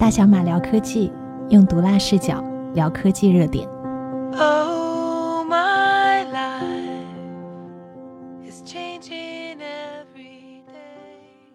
大小马聊科技，用毒辣视角聊科技热点。Oh, my life is changing every day.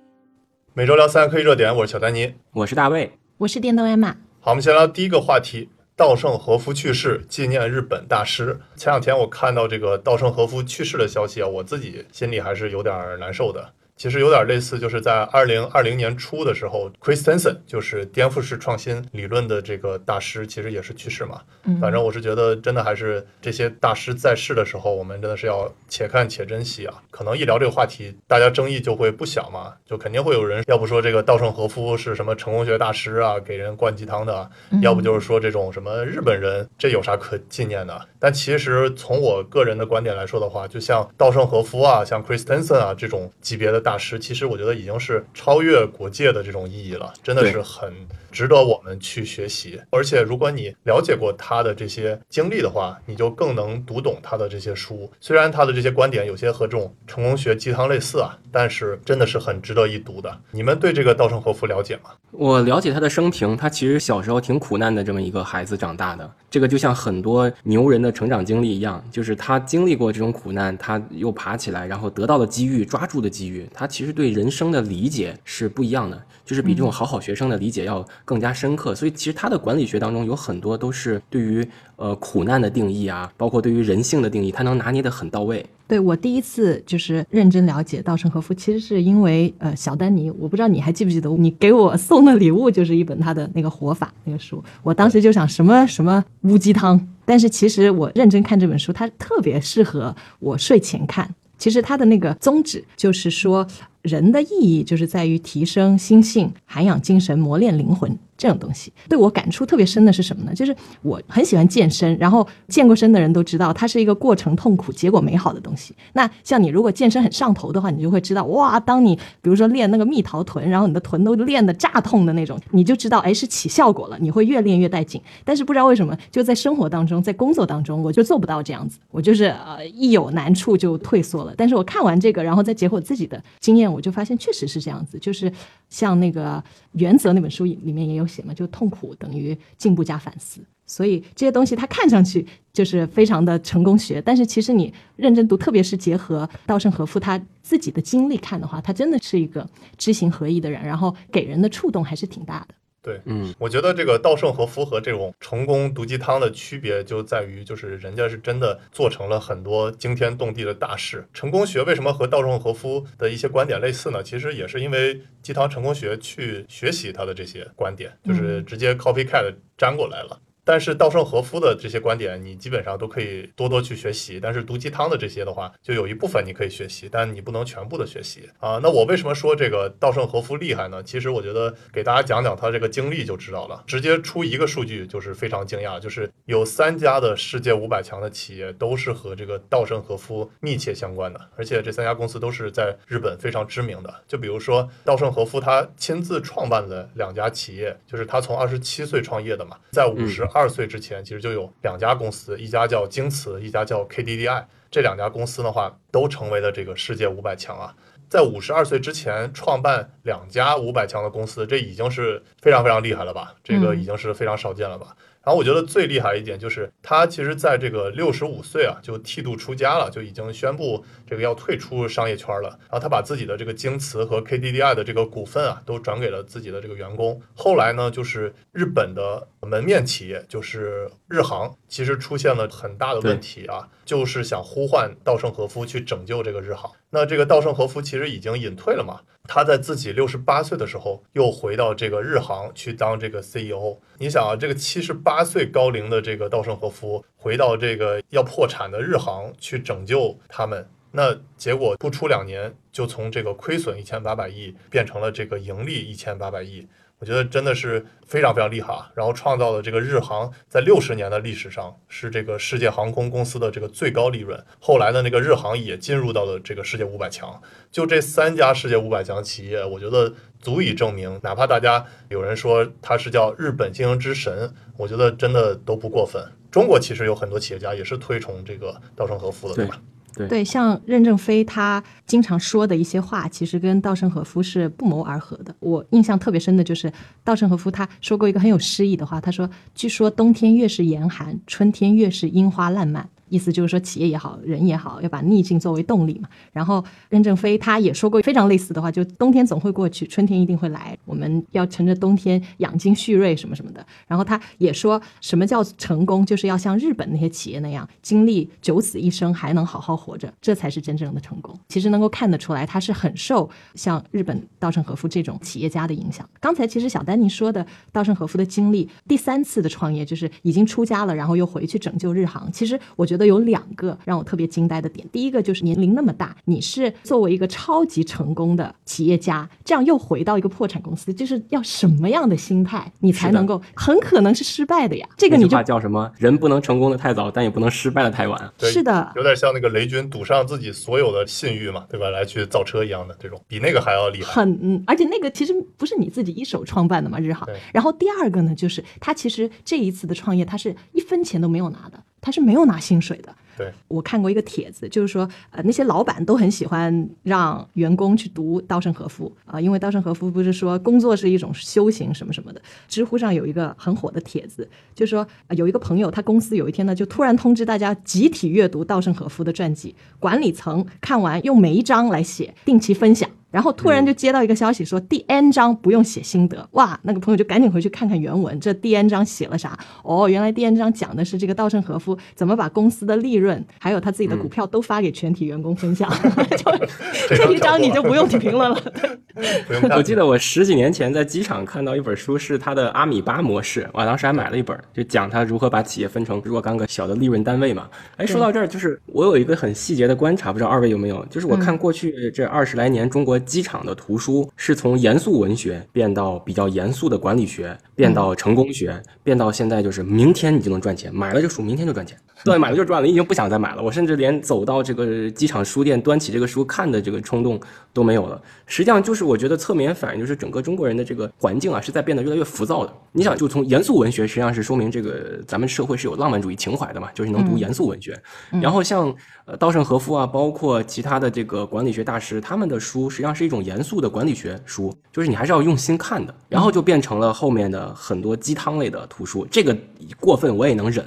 每周聊三科技热点，我是小丹尼。我是大卫。我是电动艾玛，好，我们先聊第一个话题：稻盛和夫去世，纪念日本大师。前两天我看到这个稻盛和夫去世的消息啊，我自己心里还是有点难受的。其实有点类似，就是在二零二零年初的时候，Christensen 就是颠覆式创新理论的这个大师，其实也是去世嘛。嗯反正我是觉得，真的还是这些大师在世的时候，我们真的是要且看且珍惜啊。可能一聊这个话题，大家争议就会不小嘛，就肯定会有人要不说这个稻盛和夫是什么成功学大师啊，给人灌鸡汤的啊，要不就是说这种什么日本人，这有啥可纪念的？但其实从我个人的观点来说的话，就像稻盛和夫啊，像 Christensen 啊这种级别的大师，其实我觉得已经是超越国界的这种意义了，真的是很值得我们去学习。而且如果你了解过他的这些经历的话，你就更能读懂他的这些书。虽然他的这些观点有些和这种成功学鸡汤类似啊，但是真的是很值得一读的。你们对这个稻盛和夫了解吗？我了解他的生平，他其实小时候挺苦难的这么一个孩子长大的。这个就像很多牛人的成长经历一样，就是他经历过这种苦难，他又爬起来，然后得到了机遇，抓住的机遇。他其实对人生的理解是不一样的，就是比这种好好学生的理解要更加深刻。所以其实他的管理学当中有很多都是对于呃苦难的定义啊，包括对于人性的定义，他能拿捏得很到位。对我第一次就是认真了解稻盛和夫，其实是因为呃小丹尼，我不知道你还记不记得，你给我送的礼物就是一本他的那个活法那个书，我当时就想什么什么乌鸡汤，但是其实我认真看这本书，它特别适合我睡前看。其实它的那个宗旨就是说，人的意义就是在于提升心性、涵养精神、磨练灵魂。这种东西。对我感触特别深的是什么呢？就是我很喜欢健身，然后健过身的人都知道，它是一个过程痛苦、结果美好的东西。那像你如果健身很上头的话，你就会知道，哇，当你比如说练那个蜜桃臀，然后你的臀都练得炸痛的那种，你就知道，哎，是起效果了，你会越练越带劲。但是不知道为什么，就在生活当中，在工作当中，我就做不到这样子，我就是呃一有难处就退缩了。但是我看完这个，然后再结合我自己的经验，我就发现确实是这样子，就是像那个《原则》那本书里面也有写嘛，就痛苦等于进步加反思。所以这些东西它看上去就是非常的成功学，但是其实你认真读，特别是结合稻盛和夫他自己的经历看的话，他真的是一个知行合一的人，然后给人的触动还是挺大的。对，嗯，我觉得这个稻盛和夫和这种成功毒鸡汤的区别就在于，就是人家是真的做成了很多惊天动地的大事。成功学为什么和稻盛和夫的一些观点类似呢？其实也是因为鸡汤成功学去学习他的这些观点，就是直接 copycat 粘过来了。但是稻盛和夫的这些观点，你基本上都可以多多去学习。但是毒鸡汤的这些的话，就有一部分你可以学习，但你不能全部的学习啊。那我为什么说这个稻盛和夫厉害呢？其实我觉得给大家讲讲他这个经历就知道了。直接出一个数据就是非常惊讶，就是有三家的世界五百强的企业都是和这个稻盛和夫密切相关的，而且这三家公司都是在日本非常知名的。就比如说稻盛和夫他亲自创办的两家企业，就是他从二十七岁创业的嘛，在五十二岁之前，其实就有两家公司，一家叫京瓷，一家叫 KDDI。这两家公司的话，都成为了这个世界五百强啊。在五十二岁之前创办两家五百强的公司，这已经是非常非常厉害了吧？这个已经是非常少见了吧？然后我觉得最厉害一点就是他其实在这个六十五岁啊，就剃度出家了，就已经宣布这个要退出商业圈了。然后他把自己的这个京瓷和 KDDI 的这个股份啊，都转给了自己的这个员工。后来呢，就是日本的门面企业，就是日航，其实出现了很大的问题啊，就是想呼唤稻盛和夫去拯救这个日航。那这个稻盛和夫其实已经隐退了嘛，他在自己六十八岁的时候又回到这个日航去当这个 CEO。你想啊，这个七十八岁高龄的这个稻盛和夫回到这个要破产的日航去拯救他们，那结果不出两年就从这个亏损一千八百亿变成了这个盈利一千八百亿。我觉得真的是非常非常厉害啊！然后创造了这个日航在六十年的历史上是这个世界航空公司的这个最高利润。后来的那个日航也进入到了这个世界五百强。就这三家世界五百强企业，我觉得足以证明，哪怕大家有人说它是叫日本经营之神，我觉得真的都不过分。中国其实有很多企业家也是推崇这个稻盛和夫的，对吧？对，像任正非他经常说的一些话，其实跟稻盛和夫是不谋而合的。我印象特别深的就是稻盛和夫他说过一个很有诗意的话，他说：“据说冬天越是严寒，春天越是樱花烂漫。”意思就是说，企业也好，人也好，要把逆境作为动力嘛。然后任正非他也说过非常类似的话，就冬天总会过去，春天一定会来，我们要乘着冬天养精蓄锐什么什么的。然后他也说什么叫成功，就是要像日本那些企业那样，经历九死一生还能好好活着，这才是真正的成功。其实能够看得出来，他是很受像日本稻盛和夫这种企业家的影响。刚才其实小丹尼说的稻盛和夫的经历，第三次的创业就是已经出家了，然后又回去拯救日航。其实我觉得有两个让我特别惊呆的点，第一个就是年龄那么大，你是作为一个超级成功的企业家，这样又回到一个破产公司，就是要什么样的心态，你才能够很可能是失败的呀？这个你就话叫什么？人不能成功的太早，但也不能失败的太晚。是的，有点像那个雷军赌上自己所有的信誉嘛，对吧？来去造车一样的这种，比那个还要厉害。很，嗯，而且那个其实不是你自己一手创办的嘛，日航。然后第二个呢，就是他其实这一次的创业，他是一分钱都没有拿的，他是没有拿薪水的。对，我看过一个帖子，就是说，呃，那些老板都很喜欢让员工去读稻盛和夫啊、因为稻盛和夫不是说工作是一种修行什么什么的。知乎上有一个很火的帖子，就是说、呃有一个朋友，他公司有一天呢，就突然通知大家集体阅读稻盛和夫的传记，管理层看完用每一章来写，定期分享。然后突然就接到一个消息说，第 N 章不用写心得，哇，那个朋友就赶紧回去看看原文，这第 N 章写了啥？哦，原来第 N 章讲的是这个稻盛和夫怎么把公司的利润还有他自己的股票都发给全体员工分享，就这一章你就不用评论了。不用我记得我十几年前在机场看到一本书，是他的阿米巴模式，我当时还买了一本，就讲他如何把企业分成若干个小的利润单位嘛。哎，说到这儿，就是我有一个很细节的观察，不知道二位有没有？就是我看过去这二十来年中国机场的图书，是从严肃文学变到比较严肃的管理学，变到成功学，变到现在就是明天你就能赚钱，买了这书明天就赚钱。对，买了就赚了，你已经不想再买了。我甚至连走到这个机场书店端起这个书看的这个冲动都没有了。实际上就是我觉得侧面反映就是整个中国人的这个环境啊是在变得越来越浮躁的。你想，就从严肃文学实际上是说明这个 咱们社会是有浪漫主义情怀的嘛，就是能读严肃文学。然后像呃稻盛和夫啊，包括其他的这个管理学大师，他们的书实际上是一种严肃的管理学书，就是你还是要用心看的。然后就变成了后面的很多鸡汤类的图书，这个过分我也能忍。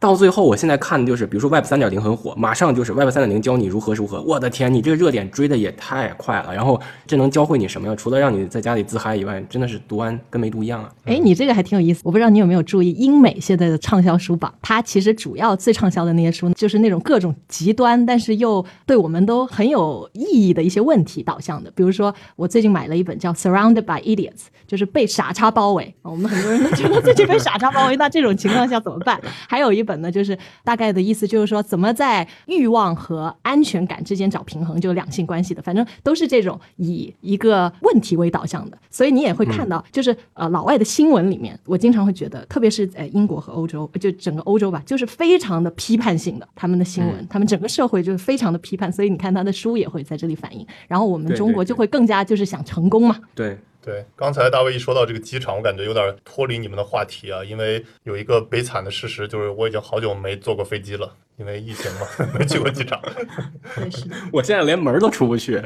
到最后，我现在看的就是，比如说 Web 三点零很火，马上就是 Web 三点零教你如何如何。我的天，你这个热点追的也太快了。然后这能教会你什么呀？除了让你在家里自嗨以外，真的是读完跟没读一样啊。哎，你这个还挺有意思，我不知道你有没有注意，英美现在的畅销书榜，它其实主要最畅销的那些书，就是那种各种极端，但是又对我们都很有意义的一些问题导向的。比如说，我最近买了一本叫《Surrounded by Idiots》，就是被傻叉包围。我们很多人都觉得自己被傻叉包围，那这种情况下怎么办？还有一本呢，就是大概的意思就是说，怎么在欲望和安全感之间找平衡，就两性关系的，反正都是这种以一个问题为导向的。所以你也会看到，就是呃老外的新闻里面，我经常会觉得，特别是在英国和欧洲，就整个欧洲吧，就是非常的批判性的，他们的新闻，他们整个社会就是非常的批判。所以你看他的书也会在这里反映。然后我们中国就会更加就是想成功嘛，对，对，刚才大卫一说到这个机场，我感觉有点脱离你们的话题啊，因为有一个悲惨的事实，就是我已经好久没坐过飞机了，因为疫情嘛，没去过机场。我现在连门儿都出不去。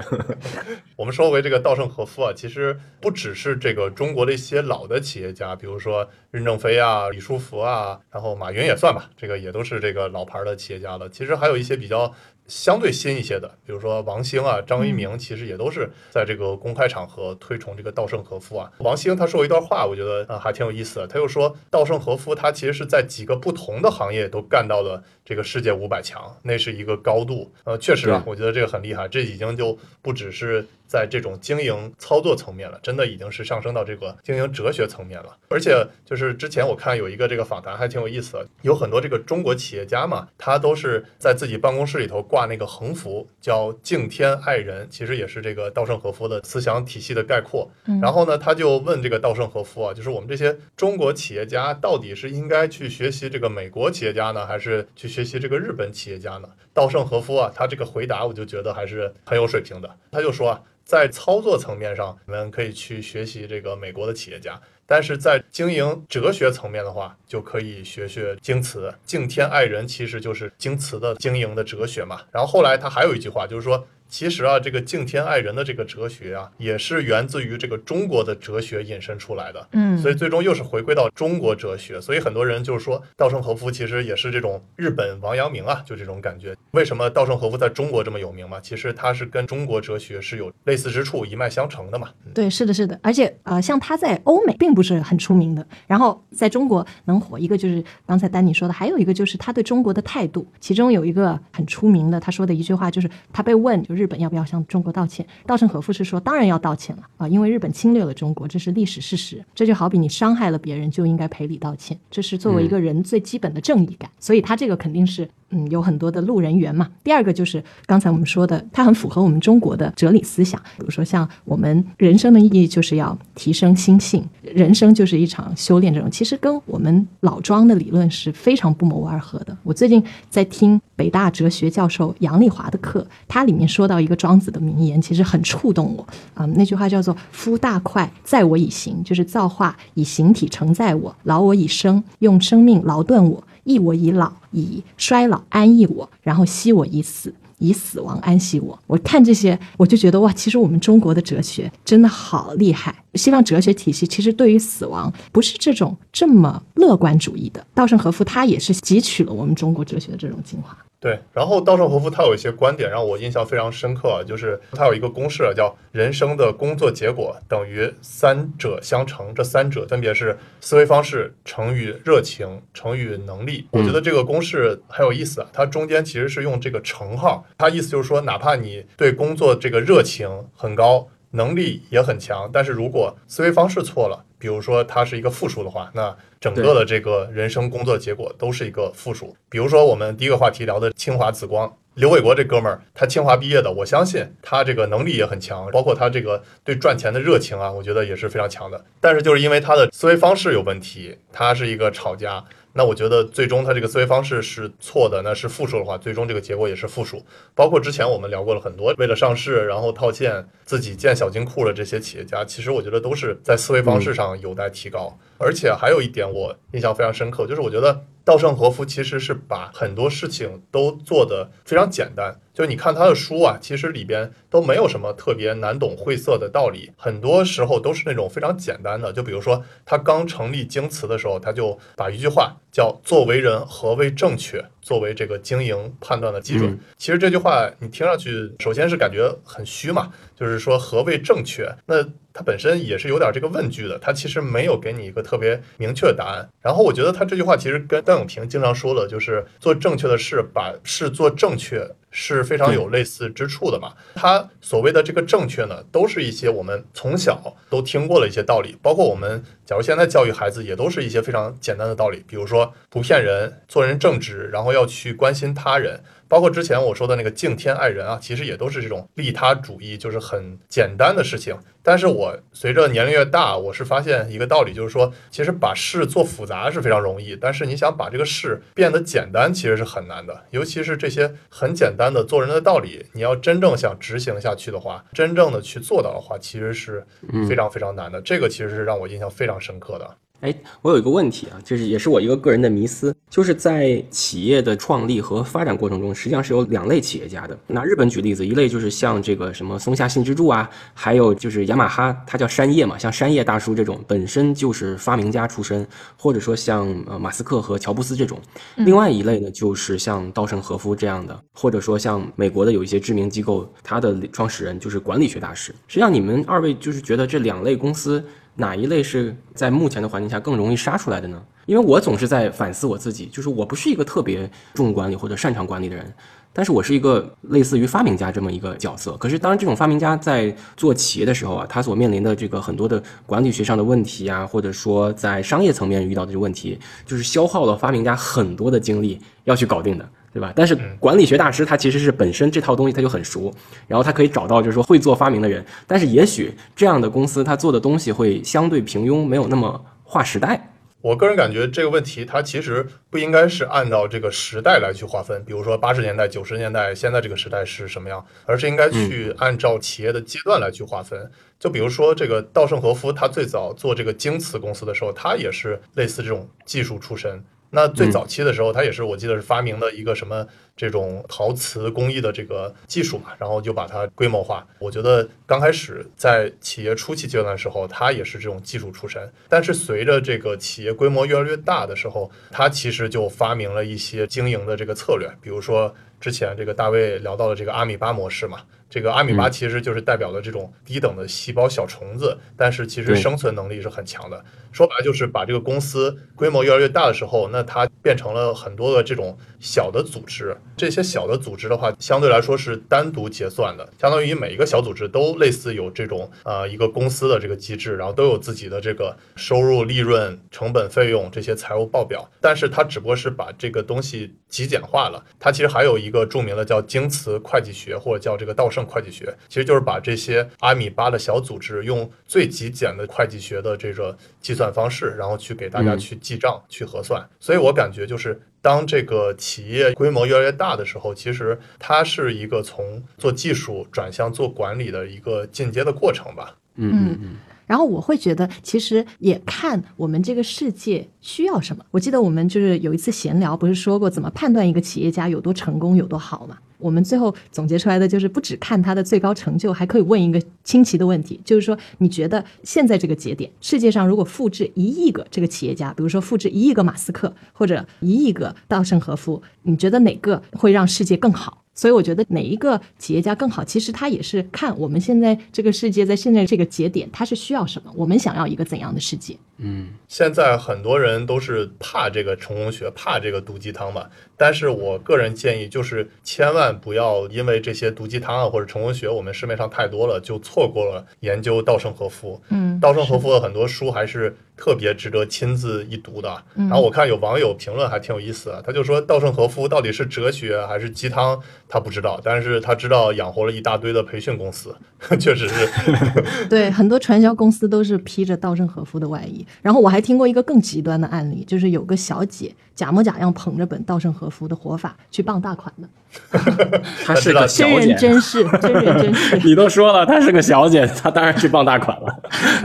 我们说回这个稻盛和夫啊，其实不只是这个中国的一些老的企业家，比如说任正非啊、李书福啊，然后马云也算吧，这个也都是这个老牌的企业家了。其实还有一些比较相对新一些的，比如说王兴啊、张一鸣，其实也都是在这个公开场合推崇这个稻盛和夫啊。王兴他说过一段话，我觉得啊还挺有意思的。他又说，稻盛和夫他其实是在几个不同的行业都干到了这个世界五百强，那是一个高度。呃，确实啊，我觉得这个很厉害，这已经就不只是在这种经营操作层面了，真的已经是上升到这个经营哲学层面了。而且就是之前我看有一个这个访谈还挺有意思的，有很多这个中国企业家嘛，他都是在自己办公室里头挂那个横幅，叫敬天爱人，其实也是这个稻盛和夫的思想体系的概括。然后呢，他就问这个稻盛和夫啊，就是我们这些中国企业家到底是应该去学习这个美国企业家呢，还是去学习这个日本企业家呢？稻盛和夫啊，他这个回答我就觉得还是很有水平的。他就说啊，在操作层面上，你们可以去学习这个美国的企业家；但是在经营哲学层面的话，就可以学学京瓷，敬天爱人其实就是京瓷的经营的哲学嘛。然后后来他还有一句话，就是说。其实啊，这个敬天爱人的这个哲学啊，也是源自于这个中国的哲学引申出来的。嗯所以最终又是回归到中国哲学。所以很多人就是说，稻盛和夫其实也是这种日本王阳明啊，就这种感觉。为什么稻盛和夫在中国这么有名嘛？其实他是跟中国哲学是有类似之处，一脉相承的嘛。嗯对，是的，是的，而且呃，像他在欧美并不是很出名的，然后在中国能火，一个就是刚才丹尼说的，还有一个就是他对中国的态度。其中有一个很出名的，他说的一句话就是，他被问就日本要不要向中国道歉，稻盛和夫是说当然要道歉了啊、因为日本侵略了中国，这是历史事实。这就好比你伤害了别人，就应该赔礼道歉，这是作为一个人最基本的正义感。所以他这个肯定是嗯有很多的路人缘嘛。第二个就是刚才我们说的，它很符合我们中国的哲理思想，比如说像我们人生的意义就是要提升心性，人生就是一场修炼，这种其实跟我们老庄的理论是非常不谋而合的。我最近在听北大哲学教授杨丽华的课，他里面说到一个庄子的名言，其实很触动我啊、那句话叫做“夫大快，载我以形”，就是造化以形体承载我，劳我以生，用生命劳顿我，益我以老，以衰老安逸我，然后惜我以死。以死亡安息我。我看这些，我就觉得哇，其实我们中国的哲学真的好厉害。西方哲学体系其实对于死亡不是这种这么乐观主义的。稻盛和夫他也是汲取了我们中国哲学的这种精华。对，然后稻盛和夫他有一些观点让我印象非常深刻，就是他有一个公式叫人生的工作结果等于三者相乘，这三者分别是思维方式乘以热情乘以能力。我觉得这个公式很有意思啊，它中间其实是用这个乘号，它意思就是说，哪怕你对工作这个热情很高。能力也很强，但是如果思维方式错了，比如说它是一个负数的话，那整个的这个人生工作结果都是一个负数。比如说我们第一个话题聊的清华紫光，刘伟国这哥们儿，他清华毕业的，我相信他这个能力也很强，包括他这个对赚钱的热情啊，我觉得也是非常强的。但是就是因为他的思维方式有问题，他是一个炒家。那我觉得最终他这个思维方式是错的，那是负数的话，最终这个结果也是负数。包括之前我们聊过了很多，为了上市然后套现自己建小金库的这些企业家，其实我觉得都是在思维方式上有待提高。而且还有一点我印象非常深刻，就是我觉得稻盛和夫其实是把很多事情都做得非常简单。就是你看他的书啊，其实里边都没有什么特别难懂晦涩的道理，很多时候都是那种非常简单的。就比如说他刚成立京瓷的时候，他就把一句话叫“作为人，何为正确”作为这个经营判断的基准。嗯其实这句话你听上去，首先是感觉很虚嘛，就是说何谓正确？那它本身也是有点这个问句的，它其实没有给你一个特别明确的答案。然后我觉得他这句话其实跟段永平经常说的，就是做正确的事，把事做正确。是非常有类似之处的嘛？他所谓的这个正确呢，都是一些我们从小都听过的一些道理，包括我们假如现在教育孩子，也都是一些非常简单的道理，比如说不骗人，做人正直，然后要去关心他人。包括之前我说的那个敬天爱人啊，其实也都是这种利他主义，就是很简单的事情。但是我随着年龄越大，我是发现一个道理，就是说，其实把事做复杂是非常容易，但是你想把这个事变得简单，其实是很难的。尤其是这些很简单的做人的道理，你要真正想执行下去的话，真正的去做到的话，其实是非常非常难的。这个其实是让我印象非常深刻的。哎，我有一个问题啊，就是也是我一个个人的迷思，就是在企业的创立和发展过程中，实际上是有两类企业家的。拿日本举例子，一类就是像这个什么松下幸之助啊，还有就是雅马哈，它叫山叶嘛，像山叶大叔这种本身就是发明家出身，或者说像呃马斯克和乔布斯这种。另外一类呢，就是像稻盛和夫这样的，或者说像美国的有一些知名机构，它的创始人就是管理学大师。实际上，你们二位就是觉得这两类公司。哪一类是在目前的环境下更容易杀出来的呢？因为我总是在反思我自己，就是我不是一个特别重管理或者擅长管理的人，但是我是一个类似于发明家这么一个角色。可是当这种发明家在做企业的时候啊，他所面临的这个很多的管理学上的问题啊，或者说在商业层面遇到的这个问题，就是消耗了发明家很多的精力要去搞定的。对吧？但是管理学大师他其实是本身这套东西他就很熟，然后他可以找到就是说会做发明的人，但是也许这样的公司他做的东西会相对平庸，没有那么划时代。我个人感觉这个问题它其实不应该是按照这个时代来去划分，比如说八十年代、九十年代，现在这个时代是什么样，而是应该去按照企业的阶段来去划分。就比如说这个稻盛和夫，他最早做这个京瓷公司的时候，他也是类似这种技术出身。那最早期的时候，他也是我记得是发明了一个什么这种陶瓷工艺的这个技术嘛，然后就把它规模化。我觉得刚开始在企业初期阶段的时候，他也是这种技术出身，但是随着这个企业规模越来越大的时候，他其实就发明了一些经营的这个策略，比如说之前这个大卫聊到了这个阿米巴模式嘛。这个阿米巴其实就是代表了这种低等的细胞小虫子，但是其实生存能力是很强的。说白了就是把这个公司规模越来越大的时候，那它变成了很多的这种小的组织。这些小的组织的话，相对来说是单独结算的，相当于每一个小组织都类似有这种呃一个公司的这个机制，然后都有自己的这个收入、利润、成本、费用这些财务报表。但是它只不过是把这个东西极简化了。它其实还有一个著名的叫京瓷会计学，或者叫这个稻盛。会计学其实就是把这些阿米巴的小组织用最极简的会计学的这个计算方式，然后去给大家去记账、去核算。所以我感觉就是，当这个企业规模越来越大的时候，其实它是一个从做技术转向做管理的一个进阶的过程吧。嗯嗯嗯。然后我会觉得，其实也看我们这个世界需要什么。我记得我们就是有一次闲聊，不是说过怎么判断一个企业家有多成功、有多好嘛？我们最后总结出来的就是，不只看他的最高成就，还可以问一个清奇的问题，就是说，你觉得现在这个节点，世界上如果复制一亿个这个企业家，比如说复制一亿个马斯克或者一亿个稻盛和夫，你觉得哪个会让世界更好？所以我觉得哪一个企业家更好，其实他也是看我们现在这个世界在现在这个节点，他是需要什么，我们想要一个怎样的世界。嗯，现在很多人都是怕这个成功学，怕这个毒鸡汤嘛。但是我个人建议，就是千万不要因为这些毒鸡汤啊或者成功学，我们市面上太多了，就错过了研究稻盛和夫。嗯，稻盛和夫的很多书还是特别值得亲自一读的。然后我看有网友评论还挺有意思的，他就说稻盛和夫到底是哲学还是鸡汤，他不知道，但是他知道养活了一大堆的培训公司，确实是。对，很多传销公司都是披着稻盛和夫的外衣。然后我还听过一个更极端的案例，就是有个小姐假模假样捧着本稻盛和夫的活法去傍大款的。她是个小真姐，人真事，真人真事。你都说了，她是个小姐，她当然去傍大款了。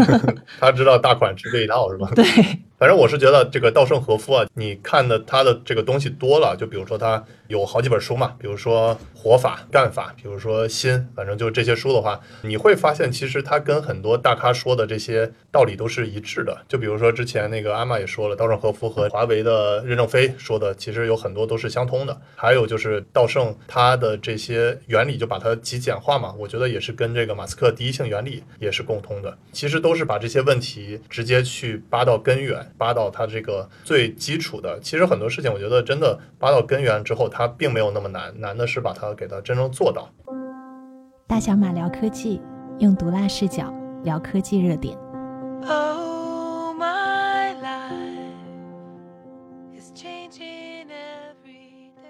她知道大款吃这一套是吧？对，反正我是觉得这个稻盛和夫啊，你看的他的这个东西多了，就比如说他有好几本书嘛，比如说活法、干法，比如说心，反正就这些书的话，你会发现其实他跟很多大咖说的这些道理都是一致的。就比如说之前那个阿玛也说了，稻盛和夫和华为的任正非说的，其实有很多都是相通的。还有就是稻盛他的这些原理就把它极简化嘛，我觉得也是跟这个马斯克第一性原理也是共通的。其实都是把这些问题直接去扒到根源，扒到它这个最基础的。其实很多事情，我觉得真的扒到根源之后，它并没有那么难，难的是把它给它真正做到。大小马聊科技，用毒辣视角聊科技热点。Oh, my life is changing every day.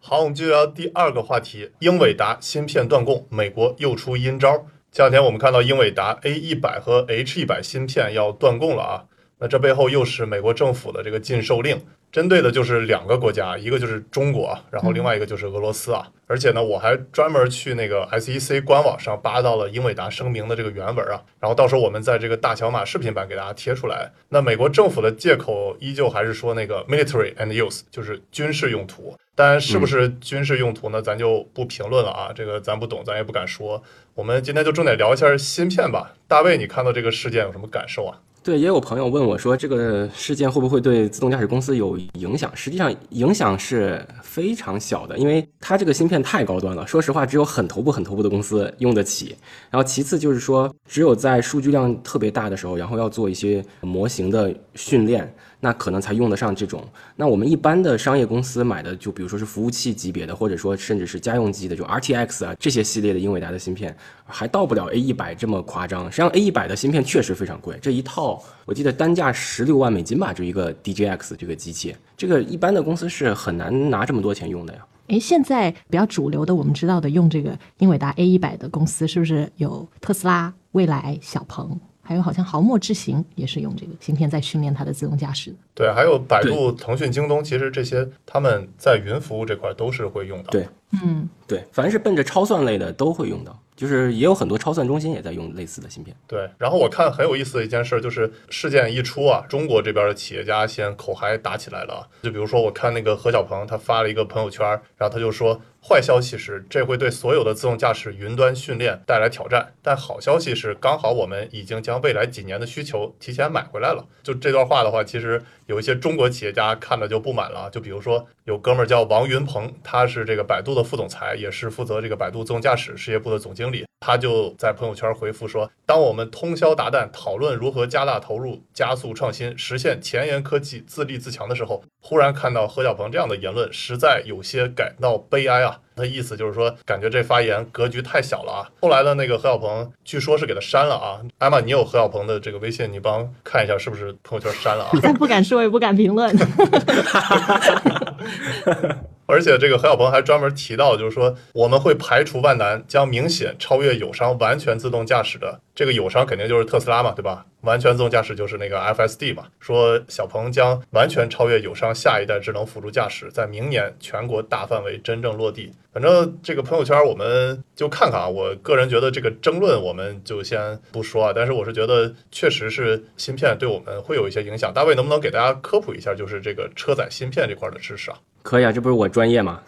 好，我们继续聊第二个话题，英伟达芯片断供，美国又出阴招。前两天我们看到英伟达 A 一百和 H 一百芯片要断供了啊，那这背后又是美国政府的这个禁售令，针对的就是两个国家，一个就是中国，然后另外一个就是俄罗斯啊。而且呢，我还专门去那个 SEC 官网上扒到了英伟达声明的这个原文啊，然后到时候我们在这个大小马视频版给大家贴出来。那美国政府的借口依旧还是说那个 military and use，就是军事用途。但，是不是军事用途呢？咱就不评论了啊，这个咱不懂，咱也不敢说。我们今天就重点聊一下芯片吧。大卫，你看到这个事件有什么感受啊？对，也有朋友问我说，这个事件会不会对自动驾驶公司有影响？实际上，影响是非常小的，因为它这个芯片太高端了。说实话，只有很头部、很头部的公司用得起。然后，其次就是说，只有在数据量特别大的时候，然后要做一些模型的训练，那可能才用得上这种。那我们一般的商业公司买的，就比如说是服务器级别的，或者说甚至是家用机的，就 RTX 啊这些系列的英伟达的芯片，还到不了 A 一百这么夸张。实际上，A 一百的芯片确实非常贵，这一套我记得单价十六万美金吧，就一个 DJX 这个机器，这个一般的公司是很难拿这么多钱用的呀。诶，现在比较主流的，我们知道的用这个英伟达 A 一百的公司，是不是有特斯拉、蔚来、小鹏，还还有好像毫末之行也是用这个芯片在训练它的自动驾驶的。对，还有百度、腾讯、京东，其实这些他们在云服务这块都是会用到。对嗯，对，凡是奔着超算类的都会用到，就是也有很多超算中心也在用类似的芯片。对，然后我看很有意思的一件事，就是事件一出啊，中国这边的企业家先口嗨打起来了。就比如说，我看那个何小鹏，他发了一个朋友圈，然后他就说，坏消息是这会对所有的自动驾驶云端训练带来挑战，但好消息是，刚好我们已经将未来几年的需求提前买回来了。就这段话的话，其实有一些中国企业家看了就不满了，就比如说有哥们儿叫王云鹏，他是这个百度的副总裁，也是负责这个百度自动驾驶事业部的总经理。他就在朋友圈回复说：“当我们通宵达旦讨论如何加大投入、加速创新、实现前沿科技自立自强的时候，忽然看到何小鹏这样的言论，实在有些感到悲哀啊。”他意思就是说，感觉这发言格局太小了啊。后来的那个何小鹏，据说是给他删了啊。艾玛，你有何小鹏的这个微信，你帮看一下是不是朋友圈删了啊？不敢说，也不敢评论。而且这个何小鹏还专门提到，就是说我们会排除万难，将明显超越友商完全自动驾驶的这个友商肯定就是特斯拉嘛，对吧？完全自动驾驶就是那个 FSD 嘛。说小鹏将完全超越友商下一代智能辅助驾驶，在明年全国大范围真正落地。反正这个朋友圈我们就看看啊。我个人觉得这个争论我们就先不说啊，但是我是觉得确实是芯片对我们会有一些影响。大卫能不能给大家科普一下，就是这个车载芯片这块的知识啊？可以啊，这不是我专业吗？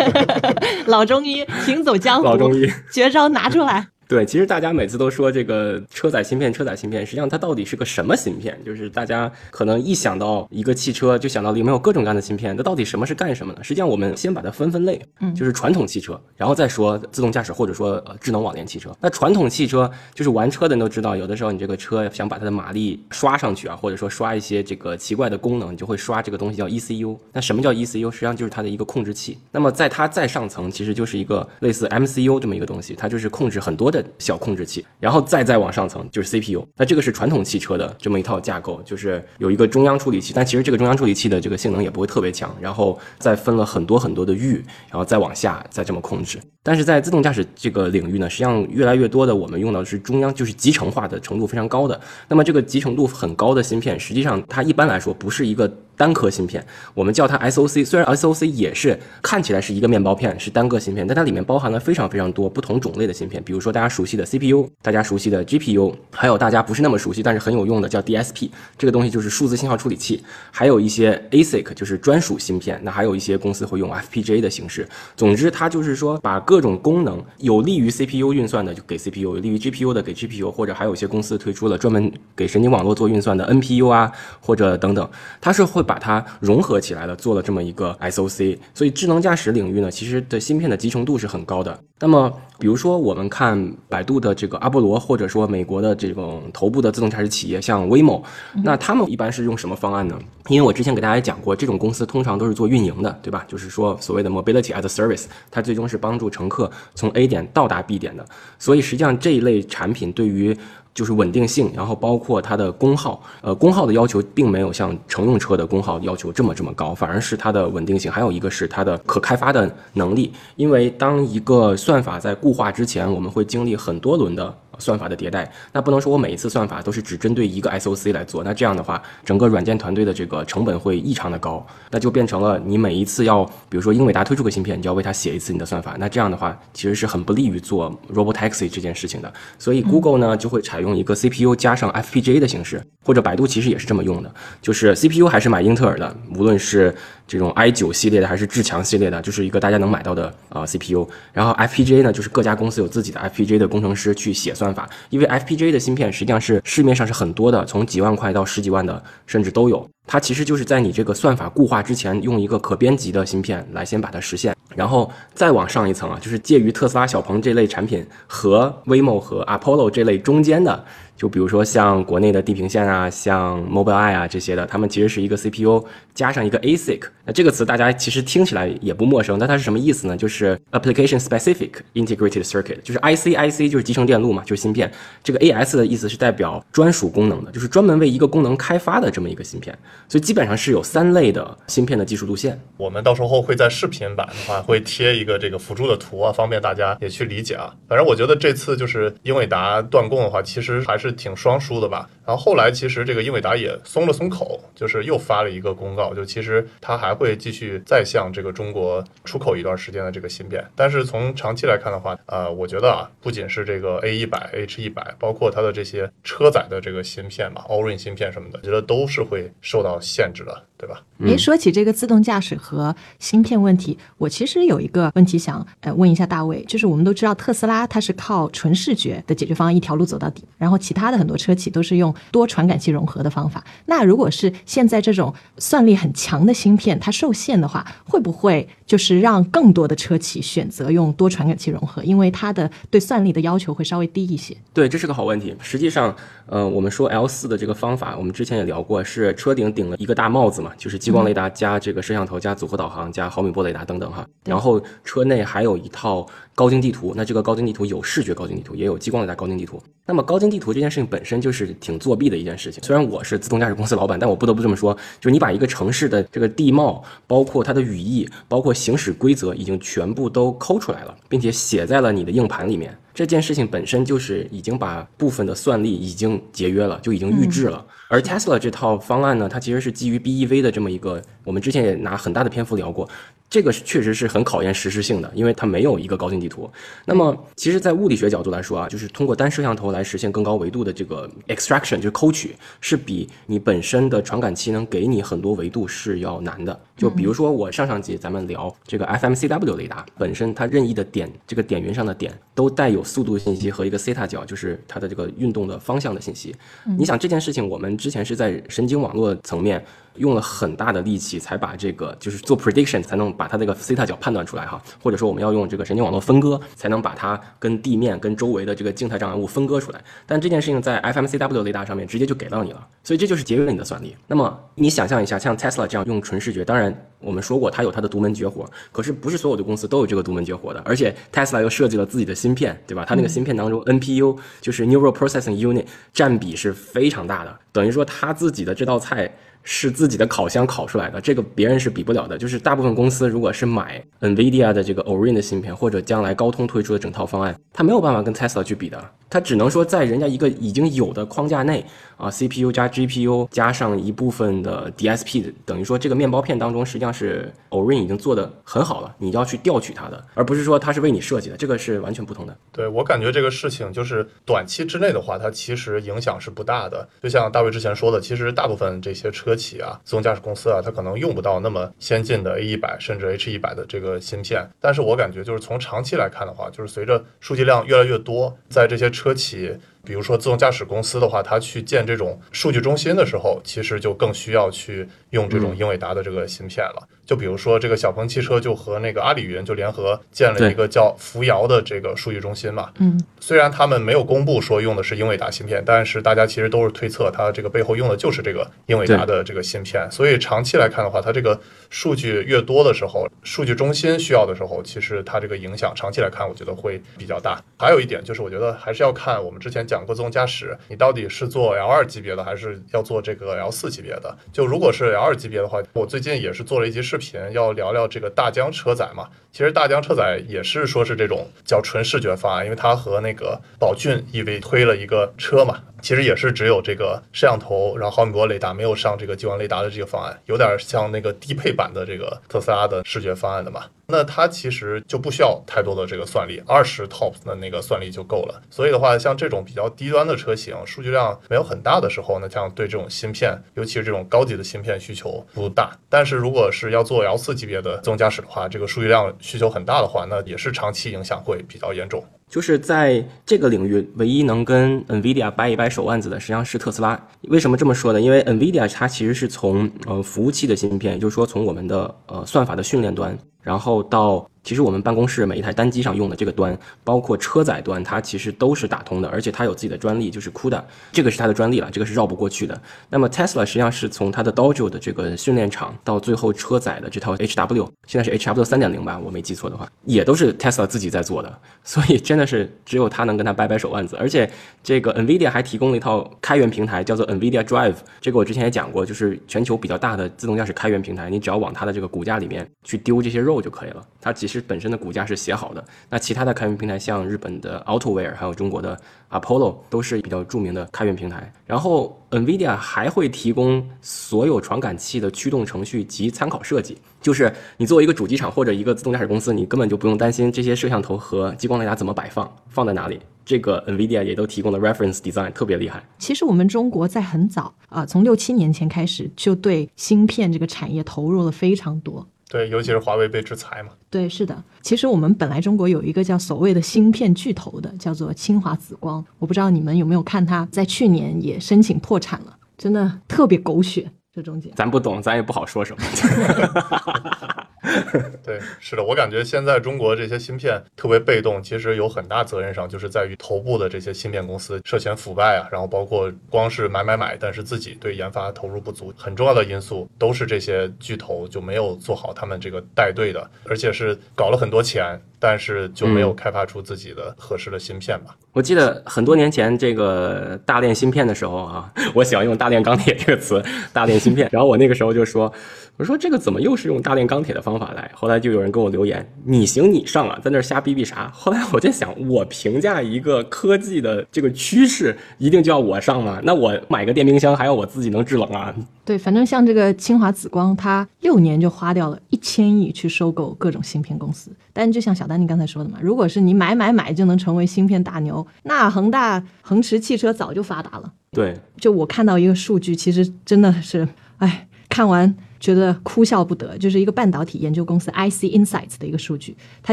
老中医行走江湖，老中医绝招拿出来。对，其实大家每次都说这个车载芯片，车载芯片，实际上它到底是个什么芯片？就是大家可能一想到一个汽车，就想到里面有各种各样的芯片，那到底什么是干什么呢？实际上，我们先把它分分类，嗯就是传统汽车，然后再说自动驾驶或者说呃智能网联汽车。那传统汽车就是玩车的人都知道，有的时候你这个车想把它的马力刷上去啊，或者说刷一些这个奇怪的功能，你就会刷这个东西叫 ECU。那什么叫 ECU？实际上就是它的一个控制器。那么在它再上层，其实就是一个类似 MCU 这么一个东西，它就是控制很多的小控制器，然后再再往上层就是 CPU。那这个是传统汽车的这么一套架构，就是有一个中央处理器，但其实这个中央处理器的这个性能也不会特别强，然后再分了很多很多的域，然后再往下再这么控制。但是在自动驾驶这个领域呢，实际上越来越多的我们用到的是中央，就是集成化的程度非常高的。那么这个集成度很高的芯片，实际上它一般来说不是一个单颗芯片，我们叫它 SOC。虽然 SOC 也是看起来是一个面包片，是单个芯片，但它里面包含了非常非常多不同种类的芯片，比如说大家熟悉的 CPU，大家熟悉的 GPU，还有大家不是那么熟悉但是很有用的叫 DSP，这个东西就是数字信号处理器，还有一些 ASIC 就是专属芯片，那还有一些公司会用 FPGA 的形式。总之，它就是说把各种功能有利于 CPU 运算的就给 CPU，有利于 GPU 的给 GPU，或者还有一些公司推出了专门给神经网络做运算的 NPU 啊，或者等等，它是会把它融合起来了，做了这么一个 SOC。所以智能驾驶领域呢，其实的芯片的集成度是很高的。那么，比如说我们看百度的这个阿波罗，或者说美国的这种头部的自动驾驶企业，像 Waymo，那他们一般是用什么方案呢？因为我之前给大家讲过，这种公司通常都是做运营的，对吧？就是说所谓的 mobility as a service，它最终是帮助乘客从 A 点到达 B 点的。所以实际上这一类产品对于就是稳定性，然后包括它的功耗，呃，功耗的要求并没有像乘用车的功耗要求这么这么高，反而是它的稳定性，还有一个是它的可开发的能力。因为当一个算法在固化之前，我们会经历很多轮的算法的迭代，那不能说我每一次算法都是只针对一个 SOC 来做，那这样的话，整个软件团队的这个成本会异常的高，那就变成了你每一次要，比如说英伟达推出个芯片，你就要为它写一次你的算法，那这样的话其实是很不利于做 robotaxi 这件事情的。所以 Google 呢就会采用一个 CPU 加上 FPGA 的形式，或者百度其实也是这么用的，就是 CPU 还是买英特尔的，无论是这种 i 9系列的还是至强系列的，就是一个大家能买到的呃 CPU。然后 FPGA 呢，就是各家公司有自己的 FPGA 的工程师去写算算法，因为 FPGA 的芯片实际上是市面上是很多的，从几万块到十几万的甚至都有。它其实就是在你这个算法固化之前，用一个可编辑的芯片来先把它实现，然后再往上一层啊，就是介于特斯拉、小鹏这类产品和 v i m o 和 Apollo 这类中间的。就比如说像国内的地平线啊，像 Mobileye 啊这些的，它们其实是一个 CPU 加上一个 ASIC。那这个词大家其实听起来也不陌生，但它是什么意思呢？就是 Application Specific Integrated Circuit，就是 IC，IC 就是集成电路嘛，就是芯片。这个 AS 的意思是代表专属功能的，就是专门为一个功能开发的这么一个芯片。所以基本上是有三类的芯片的技术路线。我们到时候会在视频版的话会贴一个这个辅助的图啊，方便大家也去理解啊。反正我觉得这次就是英伟达断供的话，其实还是挺双输的吧。然后后来其实这个英伟达也松了松口，就是又发了一个公告，就其实它还会继续再向这个中国出口一段时间的这个芯片。但是从长期来看的话，呃，我觉得啊，不仅是这个 A 一百、H 一百，包括它的这些车载的这个芯片嘛，Orin 芯片什么的，我觉得都是会受到限制的，对吧？诶，说起这个自动驾驶和芯片问题，我其实有一个问题想呃问一下大卫，就是我们都知道特斯拉它是靠纯视觉的解决方案一条路走到底，然后其他的很多车企都是用多传感器融合的方法。那如果是现在这种算力很强的芯片它受限的话，会不会就是让更多的车企选择用多传感器融合？因为它的对算力的要求会稍微低一些。对，这是个好问题。实际上，呃，我们说 L 四的这个方法，我们之前也聊过，是车顶顶了一个大帽子嘛，就是激光雷达加这个摄像头加组合导航加毫米波雷达等等哈。然后车内还有一套高精地图，那这个高精地图有视觉高精地图，也有激光雷达高精地图。那么高精地图这件事情本身就是挺作弊的一件事情。虽然我是自动驾驶公司老板，但我不得不这么说，就是你把一个城市的这个地貌，包括它的语义，包括行驶规则，已经全部都抠出来了，并且写在了你的硬盘里面。这件事情本身就是已经把部分的算力已经节约了，就已经预制了。而 Tesla 这套方案呢，它其实是基于 BEV 的这么一个，我们之前也拿很大的篇幅聊过。这个是确实是很考验实时性的，因为它没有一个高精地图。那么，其实，在物理学角度来说啊，就是通过单摄像头来实现更高维度的这个 extraction，就是抠取，是比你本身的传感器能给你很多维度是要难的。就比如说，我上上集咱们聊这个 FMCW 雷达本身，它任意的点，这个点云上的点都带有速度信息和一个西塔角，就是它的这个运动的方向的信息。你想这件事情，我们之前是在神经网络层面。用了很大的力气才把这个就是做 prediction 才能把它这个西塔角判断出来哈，或者说我们要用这个神经网络分割才能把它跟地面跟周围的这个静态障碍物分割出来。但这件事情在 FMCW 雷达上面直接就给到你了，所以这就是节约了你的算力。那么你想象一下，像 Tesla 这样用纯视觉，当然我们说过它有它的独门绝活，可是不是所有的公司都有这个独门绝活的。而且 Tesla 又设计了自己的芯片，对吧？它那个芯片当中 NPU 就是 Neural Processing Unit 占比是非常大的，等于说他自己的这道菜。是自己的烤箱烤出来的，这个别人是比不了的。就是大部分公司如果是买 NVIDIA 的这个 Orin 的芯片，或者将来高通推出的整套方案，他没有办法跟 Tesla 去比的。他只能说在人家一个已经有的框架内啊，CPU 加 GPU 加上一部分的 DSP，等于说这个面包片当中实际上是 Orin 已经做的很好了，你要去调取它的，而不是说它是为你设计的，这个是完全不同的。对我感觉这个事情就是短期之内的话，它其实影响是不大的。就像大卫之前说的，其实大部分这些车企啊、自动驾驶公司啊，它可能用不到那么先进的 A 一百甚至 H 一百的这个芯片。但是我感觉就是从长期来看的话，就是随着数据量越来越多，在这些车企。比如说自动驾驶公司的话，它去建这种数据中心的时候，其实就更需要去用这种英伟达的这个芯片了。就比如说这个小鹏汽车就和那个阿里云就联合建了一个叫扶摇的这个数据中心嘛。嗯，虽然他们没有公布说用的是英伟达芯片，但是大家其实都是推测它这个背后用的就是这个英伟达的这个芯片。所以长期来看的话，它这个数据越多的时候，数据中心需要的时候，其实它这个影响长期来看，我觉得会比较大。还有一点就是，我觉得还是要看我们之前讲过自动驾驶，你到底是做 L 二级别的，还是要做这个 L 四级别的。就如果是 L 二级别的话，我最近也是做了一期视频，要聊聊这个大疆车载嘛。其实大疆车载也是说是这种叫纯视觉方案，因为它和那个宝骏 EV 推了一个车嘛，其实也是只有这个摄像头，然后毫米波雷达，没有上这个激光雷达的这个方案，有点像那个低配版的这个特斯拉的视觉方案的嘛。那它其实就不需要太多的这个算力，二十 TOPS 的那个算力就够了。所以的话，像这种比较低端的车型，数据量没有很大的时候呢，像对这种芯片，尤其是这种高级的芯片需求不大。但是如果是要做 L 四级别的自动驾驶的话，这个数据量需求很大的话，那也是长期影响会比较严重。就是在这个领域，唯一能跟 NVIDIA 掰一掰手腕子的，实际上是特斯拉。为什么这么说呢？因为 NVIDIA 它其实是从呃服务器的芯片，也就是说从我们的呃算法的训练端。然后到其实我们办公室每一台单机上用的这个端，包括车载端，它其实都是打通的，而且它有自己的专利，就是 CUDA，这个是它的专利了，这个是绕不过去的。那么 Tesla 实际上是从它的 Dojo 的这个训练场到最后车载的这套 HW，现在是 HW 三点零吧，我没记错的话，也都是 Tesla 自己在做的，所以真的是只有他能跟他掰掰手腕子。而且这个 NVIDIA 还提供了一套开源平台，叫做 NVIDIA Drive，这个我之前也讲过，就是全球比较大的自动驾驶开源平台，你只要往它的这个骨架里面去丢这些肉就可以了，它其实本身的骨架是写好的。那其他的开源平台，像日本的 AutoWare，还有中国的 Apollo，都是比较著名的开源平台。然后 NVIDIA 还会提供所有传感器的驱动程序及参考设计，就是你作为一个主机厂或者一个自动驾驶公司，你根本就不用担心这些摄像头和激光雷达怎么摆放，放在哪里。这个 NVIDIA 也都提供了 reference design，特别厉害。其实我们中国在很早啊、从六七年前开始就对芯片这个产业投入了非常多。对，尤其是华为被制裁嘛。对，是的。其实我们本来中国有一个叫所谓的芯片巨头的，叫做清华紫光。我不知道你们有没有看它，在去年也申请破产了，真的特别狗血。这中间，咱不懂，咱也不好说什么。对，是的，我感觉现在中国这些芯片特别被动，其实有很大责任上就是在于头部的这些芯片公司涉嫌腐败啊，然后包括光是买买买，但是自己对研发投入不足，很重要的因素都是这些巨头就没有做好他们这个带队的，而且是搞了很多钱，但是就没有开发出自己的合适的芯片吧。我记得很多年前这个大炼芯片的时候啊，我喜欢用大炼钢铁这个词，大炼芯片。然后我那个时候就说，我说这个怎么又是用大炼钢铁的方法来？后来就有人跟我留言，你行你上啊，在那瞎逼逼啥？后来我在想，我评价一个科技的这个趋势，一定就要我上吗？那我买个电冰箱还要我自己能制冷啊？对，反正像这个清华紫光，它六年就花掉了一千亿去收购各种芯片公司。但就像小丹你刚才说的嘛，如果是你买买买就能成为芯片大牛，那恒大、恒驰汽车早就发达了。对，就我看到一个数据，其实真的是，哎，看完觉得哭笑不得。就是一个半导体研究公司 IC Insights 的一个数据，他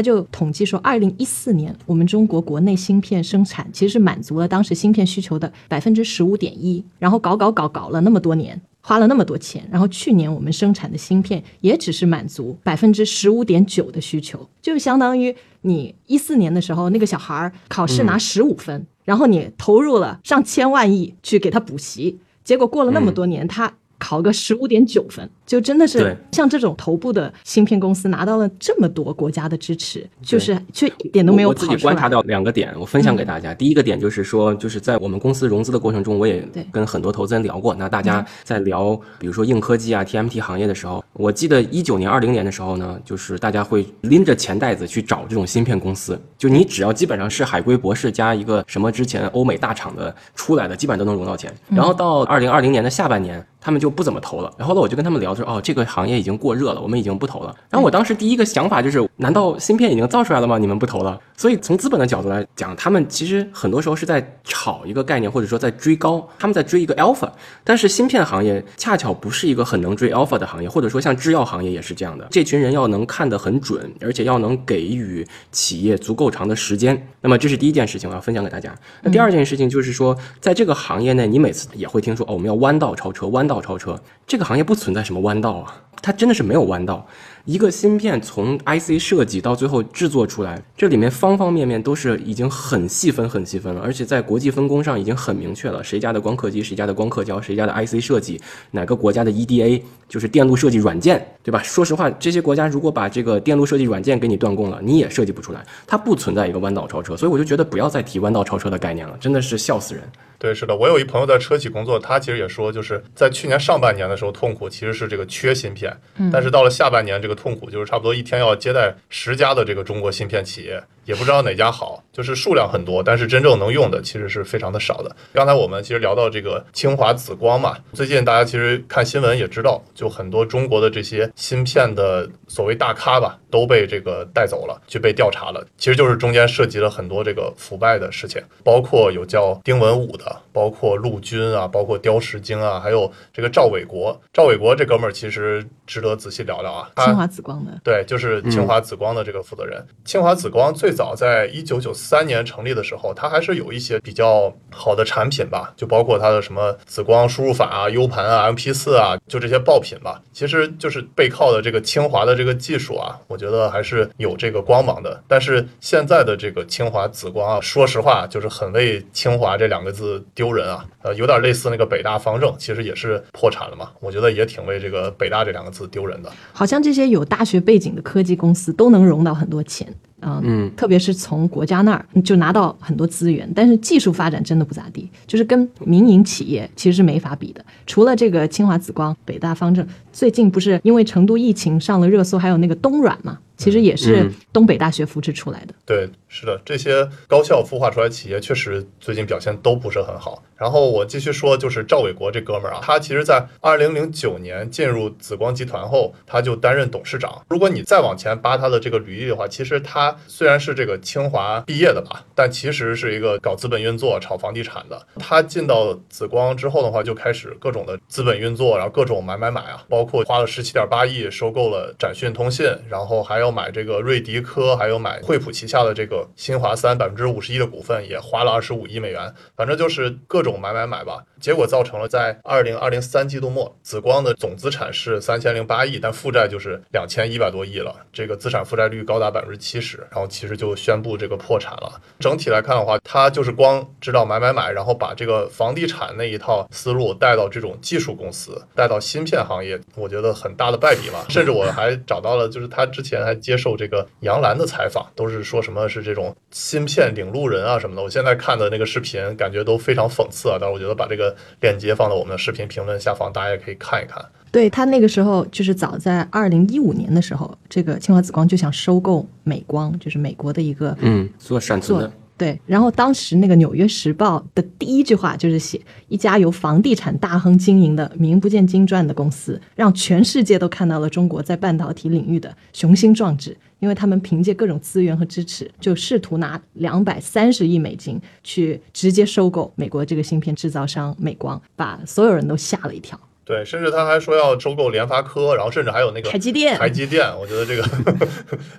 就统计说，二零一四年我们中国国内芯片生产其实是满足了当时芯片需求的百分之十五点一，然后搞搞搞搞了那么多年。花了那么多钱，然后去年我们生产的芯片也只是满足百分之十五点九的需求，就相当于你一四年的时候那个小孩儿考试拿十五分，然后你投入了上千万亿去给他补习，结果过了那么多年，他考个十五点九分，就真的是对像这种头部的芯片公司拿到了这么多国家的支持，就是却一点都没有我我自。己观察到两个点，我分享给大家。第一个点就是说，就是在我们公司融资的过程中，我也跟很多投资人聊过。那大家在聊，比如说硬科技啊、TMT 行业的时候，我记得一九年、二零年的时候呢，就是大家会拎着钱袋子去找这种芯片公司。就你只要基本上是海归博士加一个什么之前欧美大厂的出来的，基本上都能融到钱。然后到二零二零年的下半年，他们就不怎么投了。然后呢，我就跟他们聊，说哦，这个行业已经过热了，我们已经不投了。然后我当时第一个想法就是，难道芯片已经造出来了吗？你们不投了？所以从资本的角度来讲，他们其实很多时候是在炒一个概念，或者说在追高，他们在追一个 alpha。但是芯片行业恰巧不是一个很能追 alpha 的行业，或者说像制药行业也是这样的。这群人要能看得很准，而且要能给予企业足够长的时间。那么这是第一件事情，我要分享给大家。那第二件事情就是说，在这个行业内，你每次也会听说哦，我们要弯道超车，弯道超车。这个行业不存在什么弯道啊，它真的是没有弯道。一个芯片从 IC 设计到最后制作出来，这里面方方面面都是已经很细分、很细分了，而且在国际分工上已经很明确了，谁家的光刻机，谁家的光刻胶，谁家的 IC 设计，哪个国家的 EDA 就是电路设计软件，对吧？说实话，这些国家如果把这个电路设计软件给你断供了，你也设计不出来，它不存在一个弯道超车，所以我就觉得不要再提弯道超车的概念了，真的是笑死人。对，是的，我有一朋友在车企工作，他其实也说，就是在去年上半年的时候，痛苦其实是这个缺芯片，但是到了下半年，这个痛苦就是差不多一天要接待十家的这个中国芯片企业，也不知道哪家好，就是数量很多，但是真正能用的其实是非常的少的。刚才我们其实聊到这个清华紫光嘛，最近大家其实看新闻也知道，就很多中国的这些芯片的所谓大咖吧，都被这个带走了，去被调查了，其实就是中间涉及了很多这个腐败的事情，包括有叫丁文武的。包括陆军啊，包括刁石京啊，还有这个赵伟国。赵伟国这哥们儿其实值得仔细聊聊啊。清华紫光的，对，就是清华紫光的这个负责人。清华紫光最早在一九九三年成立的时候，它还是有一些比较好的产品吧，就包括它的什么紫光输入法啊、U 盘啊、MP 四啊，就这些爆品吧。其实就是背靠的这个清华的这个技术啊，我觉得还是有这个光芒的。但是现在的这个清华紫光啊，说实话就是很为清华这两个字丢人啊，呃，有点类似那个北大方正，其实也是破产了嘛。我觉得也挺为这个北大这两个字丢人的。好像这些有大学背景的科技公司都能融到很多钱。嗯嗯特别是从国家那儿就拿到很多资源，但是技术发展真的不咋地，就是跟民营企业其实是没法比的。除了这个清华紫光、北大方正，最近不是因为成都疫情上了热搜，还有那个东软嘛，其实也是嗯东北大学扶持出来的。对，是的，这些高校孵化出来企业确实最近表现都不是很好。然后我继续说，就是赵伟国这哥们儿啊，他其实在二零零九年进入紫光集团后，他就担任董事长。如果你再往前扒他的这个履历的话，其实他虽然是这个清华毕业的吧，但其实是一个搞资本运作、炒房地产的。他进到紫光之后的话，就开始各种的资本运作，然后各种买买买啊，包括花了十七点八亿收购了展讯通信，然后还要买这个瑞迪科，还有买惠普旗下的这个新华三百分之五十一的股份，也花了二十五亿美元。反正就是各种买买买吧，结果造成了在二零二零三季度末，紫光的总资产是三千零八亿，但负债就是两千一百多亿了，这个资产负债率高达百分之七十，然后其实就宣布这个破产了。整体来看的话，它就是光知道买买买，然后把这个房地产那一套思路带到这种技术公司，带到芯片行业，我觉得很大的败笔了。甚至我还找到了，就是他之前还接受这个杨澜的采访，都是说什么是这种芯片领路人啊什么的。我现在看的那个视频，感觉都非常讽刺啊。但是我觉得把这个链接放到我们的视频评论下方，大家也可以看一看。对他那个时候，就是早在二零一五年的时候，这个清华紫光就想收购美光，就是美国的一个嗯，做闪存做的，对，然后当时那个《纽约时报》的第一句话就是写一家由房地产大亨经营的名不见经传的公司，让全世界都看到了中国在半导体领域的雄心壮志。因为他们凭借各种资源和支持，就试图拿两百三十亿美金去直接收购美国这个芯片制造商美光，把所有人都吓了一跳。对，甚至他还说要收购联发科，然后甚至还有那个台积电台积电，我觉得这个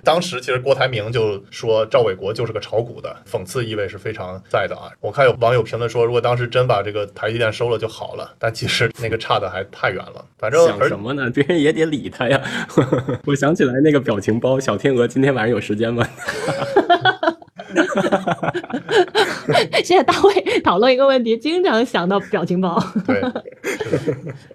当时其实郭台铭就说赵伟国就是个炒股的，讽刺意味是非常在的啊。我看有网友评论说，如果当时真把这个台积电收了就好了，但其实那个差的还太远了。反正想什么呢？别人也得理他呀。我想起来那个表情包，小天鹅今天晚上有时间吗？现在大卫讨论一个问题，经常想到表情包。对，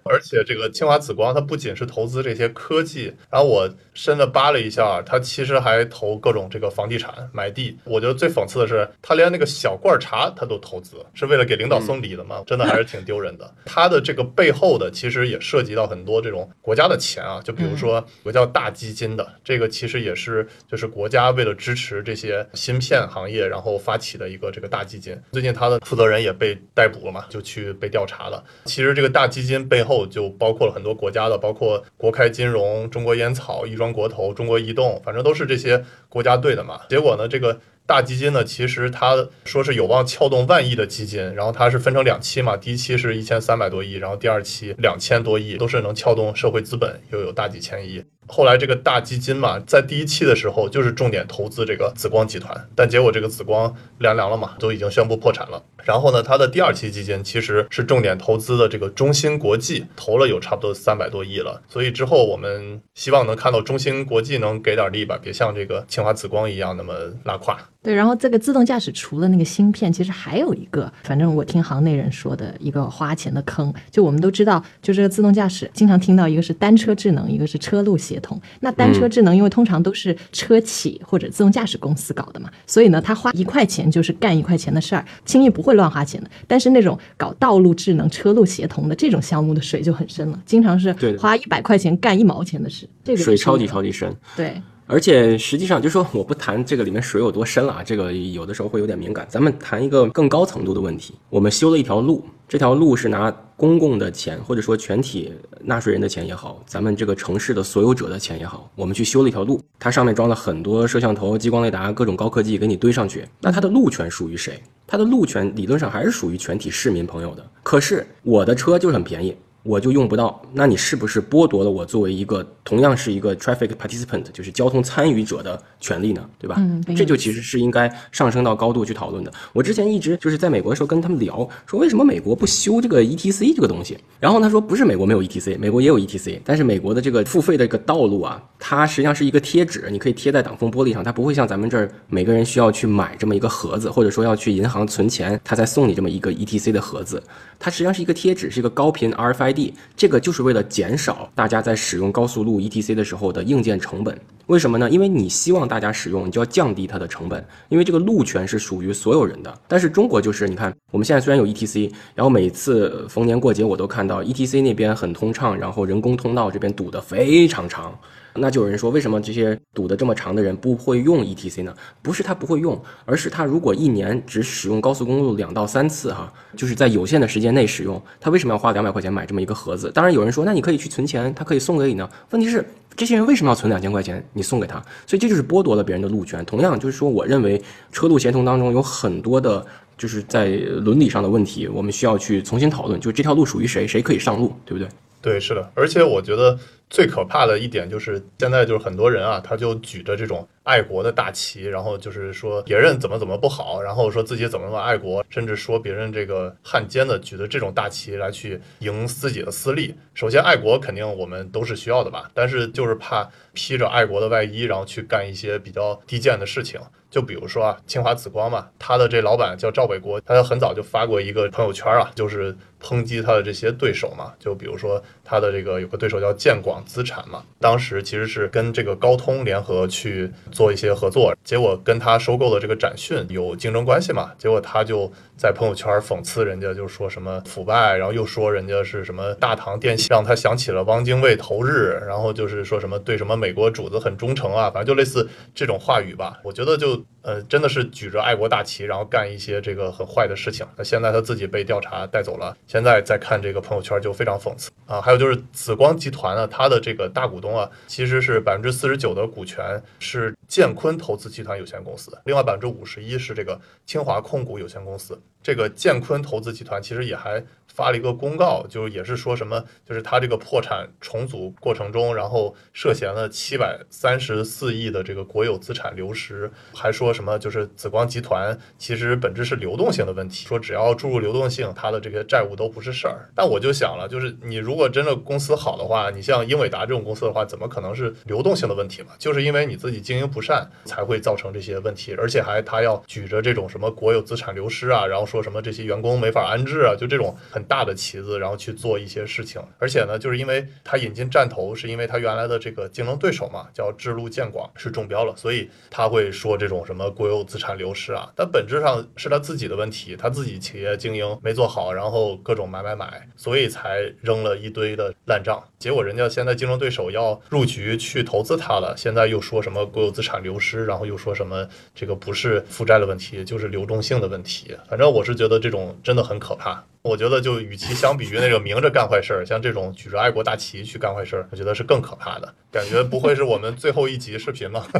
而且这个清华紫光，它不仅是投资这些科技，然后我深的扒了一下，它其实还投各种这个房地产买地。我觉得最讽刺的是，它连那个小罐茶它都投资，是为了给领导送礼的吗？真的还是挺丢人的。它的这个背后的其实也涉及到很多这种国家的钱啊，就比如说有个叫大基金的，这个其实也是就是国家为了支持这些芯片行业，然后发起的一个这个大基金。最近他的负责人也被逮捕了嘛，就去被调查了。其实这个大基金背后就包括了很多国家的，包括国开金融、中国烟草、亦庄国投、中国移动，反正都是这些国家队的嘛。结果呢，这个大基金呢，其实它说是有望撬动万亿的基金，然后它是分成两期嘛，第一期是一千三百多亿，然后第二期两千多亿，都是能撬动社会资本，又有大几千亿。后来这个大基金嘛，在第一期的时候就是重点投资这个紫光集团，但结果这个紫光凉凉了嘛，都已经宣布破产了。然后呢，它的第二期基金其实是重点投资的这个中芯国际，投了有差不多三百多亿了。所以之后我们希望能看到中芯国际能给点力吧，别像这个清华紫光一样那么拉胯。对，然后这个自动驾驶除了那个芯片，其实还有一个，反正我听行内人说的一个花钱的坑。就我们都知道，就这个自动驾驶，经常听到一个是单车智能，一个是车路协同。那单车智能，因为通常都是车企或者自动驾驶公司搞的嘛，所以呢，他花一块钱就是干一块钱的事儿，轻易不会乱花钱的。但是那种搞道路智能、车路协同的这种项目的水就很深了，经常是花一百块钱干一毛钱的事。这个水超级超级深。对。而且实际上，就说我不谈这个里面水有多深了啊，这个有的时候会有点敏感。咱们谈一个更高程度的问题。我们修了一条路，这条路是拿公共的钱，或者说全体纳税人的钱也好，咱们这个城市的所有者的钱也好，我们去修了一条路，它上面装了很多摄像头、激光雷达、各种高科技给你堆上去。那它的路权属于谁？它的路权理论上还是属于全体市民朋友的。可是我的车就是很便宜。我就用不到，那你是不是剥夺了我作为一个同样是一个 traffic participant，就是交通参与者的权利呢？对吧？嗯这就其实是应该上升到高度去讨论的。我之前一直就是在美国的时候跟他们聊，说为什么美国不修这个 ETC 这个东西？然后他说不是美国没有 ETC，美国也有 ETC，但是美国的这个付费的这个道路啊，它实际上是一个贴纸，你可以贴在挡风玻璃上，它不会像咱们这儿每个人需要去买这么一个盒子，或者说要去银行存钱，他才送你这么一个 ETC 的盒子。它实际上是一个贴纸，是一个高频 RFID，这个就是为了减少大家在使用高速路 ETC 的时候的硬件成本。为什么呢？因为你希望大家使用，你就要降低它的成本，因为这个路权是属于所有人的。但是中国就是，你看我们现在虽然有 ETC，然后每次逢年过节我都看到 ETC 那边很通畅，然后人工通道这边堵得非常长。那就有人说，为什么这些堵得这么长的人不会用 ETC 呢？不是他不会用，而是他如果一年只使用高速公路两到三次哈，就是在有限的时间内使用，他为什么要花两百块钱买这么一个盒子？当然有人说，那你可以去存钱，他可以送给你呢。问题是，这些人为什么要存两千块钱？你送给他，所以这就是剥夺了别人的路权。同样就是说，我认为车路协同当中有很多的。就是在伦理上的问题，我们需要去重新讨论，就这条路属于谁，谁可以上路，对不对？对，是的，而且我觉得最可怕的一点就是，现在就是很多人啊，他就举着这种爱国的大旗，然后就是说别人怎么怎么不好，然后说自己怎么怎么爱国，甚至说别人这个汉奸的，举着这种大旗来去赢自己的私利。首先，爱国肯定我们都是需要的吧，但是就是怕披着爱国的外衣，然后去干一些比较低贱的事情。就比如说啊，清华紫光嘛，他的这老板叫赵伟国，他很早就发过一个朋友圈啊，就是抨击他的这些对手嘛。就比如说他的这个有个对手叫建广资产嘛，当时其实是跟这个高通联合去做一些合作，结果跟他收购的这个展讯有竞争关系嘛，结果他就在朋友圈讽刺人家，就说什么腐败，然后又说人家是什么大唐电信，让他想起了汪精卫投日，然后就是说什么对什么美国主子很忠诚啊，反正就类似这种话语吧。我觉得就呃真的是举着爱国大旗，然后干一些这个很坏的事情。那现在他自己被调查带走了，现在再看这个朋友圈就非常讽刺啊。还有就是紫光集团呢，它的这个大股东啊，其实是百分之四十九的股权是建坤投资集团有限公司，另外百分之五十一是这个清华控股有限公司。这个建坤投资集团其实也还发了一个公告，就是也是说什么，就是他这个破产重组过程中，然后涉嫌了七百三十四亿的这个国有资产流失，还说什么就是紫光集团其实本质是流动性的问题，说只要注入流动性，它的这个债务都不是事儿。但我就想了，就是你如果真的公司好的话，你像英伟达这种公司的话，怎么可能是流动性的问题嘛？就是因为你自己经营不善，才会造成这些问题，而且还他要举着这种什么国有资产流失啊，然后说什么这些员工没法安置啊，就这种很大的旗子，然后去做一些事情。而且呢，就是因为他引进战投，是因为他原来的这个竞争对手嘛，叫智路建广是中标了，所以他会说这种什么国有资产流失啊，但本质上是他自己的问题，他自己企业经营没做好，然后各种买买买，所以才扔了一堆的烂账。结果人家现在竞争对手要入局去投资他了，现在又说什么国有资产流失，然后又说什么这个不是负债的问题，就是流动性的问题。反正我是觉得这种真的很可怕。我觉得就与其相比于那个明着干坏事儿，像这种举着爱国大旗去干坏事儿，我觉得是更可怕的。感觉不会是我们最后一集视频吗？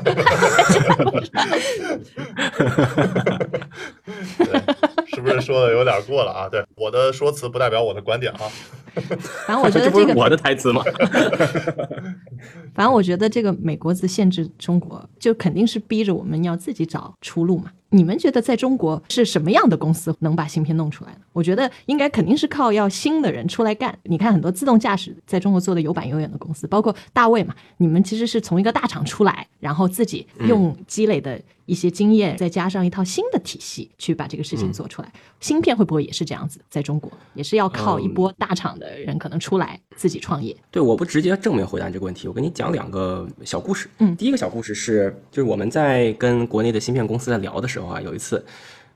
对，是不是说的有点过了啊？对，我的说辞不代表我的观点啊。反正我觉得 这不这个，是我的台词吗？反正我觉得这个美国字限制中国，就肯定是逼着我们要自己找出路嘛。你们觉得在中国是什么样的公司能把芯片弄出来呢？我觉得应该肯定是靠要新的人出来干。你看很多自动驾驶在中国做的有板有眼的公司，包括大卫嘛，你们其实是从一个大厂出来，然后自己用积累的一些经验，再加上一套新的体系去把这个事情做出来。芯片会不会也是这样子？在中国也是要靠一波大厂的人可能出来自己创业。对，我不直接正面回答你这个问题，我跟你讲两个小故事。嗯第一个小故事是，就是我们在跟国内的芯片公司在聊的时候啊，有一次，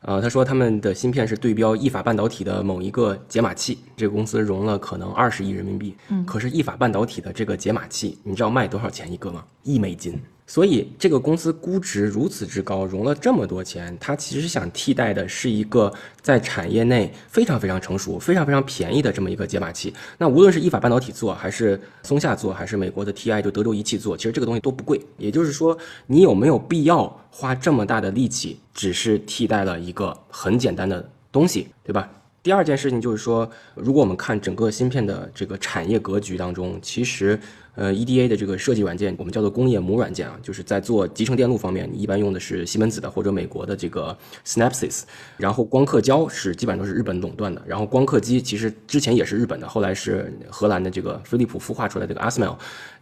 呃，他说他们的芯片是对标意法半导体的某一个解码器，这个公司融了可能二十亿人民币。嗯可是意法半导体的这个解码器，你知道卖多少钱一个吗？一美金。所以这个公司估值如此之高，融了这么多钱，它其实想替代的是一个在产业内非常非常成熟、非常非常便宜的这么一个解码器。那无论是意法半导体做，还是松下做，还是美国的 TI 就德州仪器做，其实这个东西都不贵。也就是说，你有没有必要花这么大的力气，只是替代了一个很简单的东西，对吧？第二件事情就是说，如果我们看整个芯片的这个产业格局当中，其实呃 EDA 的这个设计软件，我们叫做工业母软件啊，就是在做集成电路方面，你一般用的是西门子的或者美国的这个 Synapsys，然后光刻胶是基本上都是日本垄断的，然后光刻机其实之前也是日本的，后来是荷兰的这个飞利浦孵化出来的这个 ASML，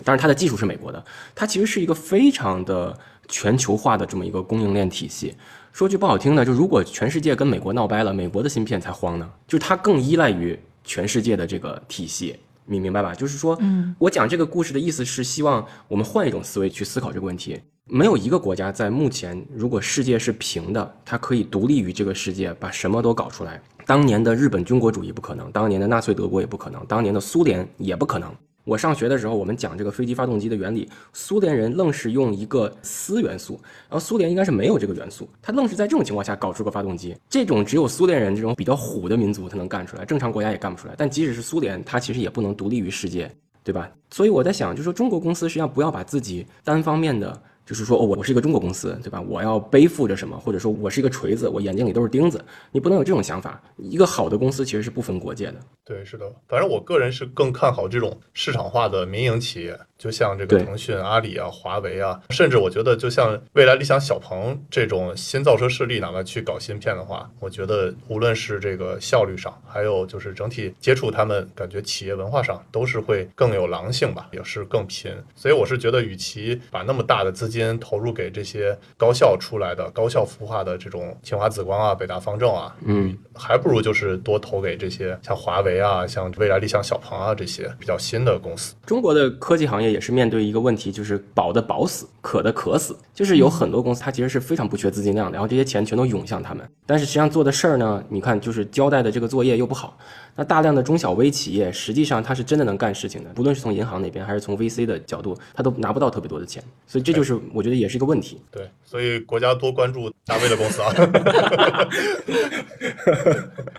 当然它的技术是美国的，它其实是一个非常的全球化的这么一个供应链体系。说句不好听的，就如果全世界跟美国闹掰了，美国的芯片才慌呢。就是它更依赖于全世界的这个体系，你明白吧？就是说，嗯，我讲这个故事的意思是希望我们换一种思维去思考这个问题。没有一个国家在目前，如果世界是平的，它可以独立于这个世界，把什么都搞出来。当年的日本军国主义不可能，当年的纳粹德国也不可能，当年的苏联也不可能。我上学的时候，我们讲这个飞机发动机的原理，苏联人愣是用一个锶元素，然后苏联应该是没有这个元素，他愣是在这种情况下搞出个发动机，这种只有苏联人这种比较虎的民族才能干出来，正常国家也干不出来。但即使是苏联，他其实也不能独立于世界，对吧？所以我在想，就说中国公司实际上不要把自己单方面的。就是说，哦，我是一个中国公司，对吧？我要背负着什么，或者说我是一个锤子，我眼睛里都是钉子，你不能有这种想法。一个好的公司其实是不分国界的。对，是的。反正我个人是更看好这种市场化的民营企业，就像这个腾讯、阿里啊、华为啊，甚至我觉得就像未来理想、小鹏这种新造车势力，哪怕去搞芯片的话，我觉得无论是这个效率上，还有就是整体接触他们，感觉企业文化上都是会更有狼性吧，也是更拼。所以我是觉得，与其把那么大的资金，投入给这些高校出来的、高校孵化的这种清华紫光啊、北大方正啊，嗯，还不如就是多投给这些像华为啊、像未来理想、小鹏啊这些比较新的公司。中国的科技行业也是面对一个问题，就是保的保死，可的渴死，就是有很多公司它其实是非常不缺资金量的，然后这些钱全都涌向他们，但是实际上做的事儿呢，你看就是交代的这个作业又不好。那大量的中小微企业，实际上它是真的能干事情的，不论是从银行那边还是从 VC 的角度，它都拿不到特别多的钱，所以这就是我觉得也是一个问题。对，所以国家多关注大卫的公司啊，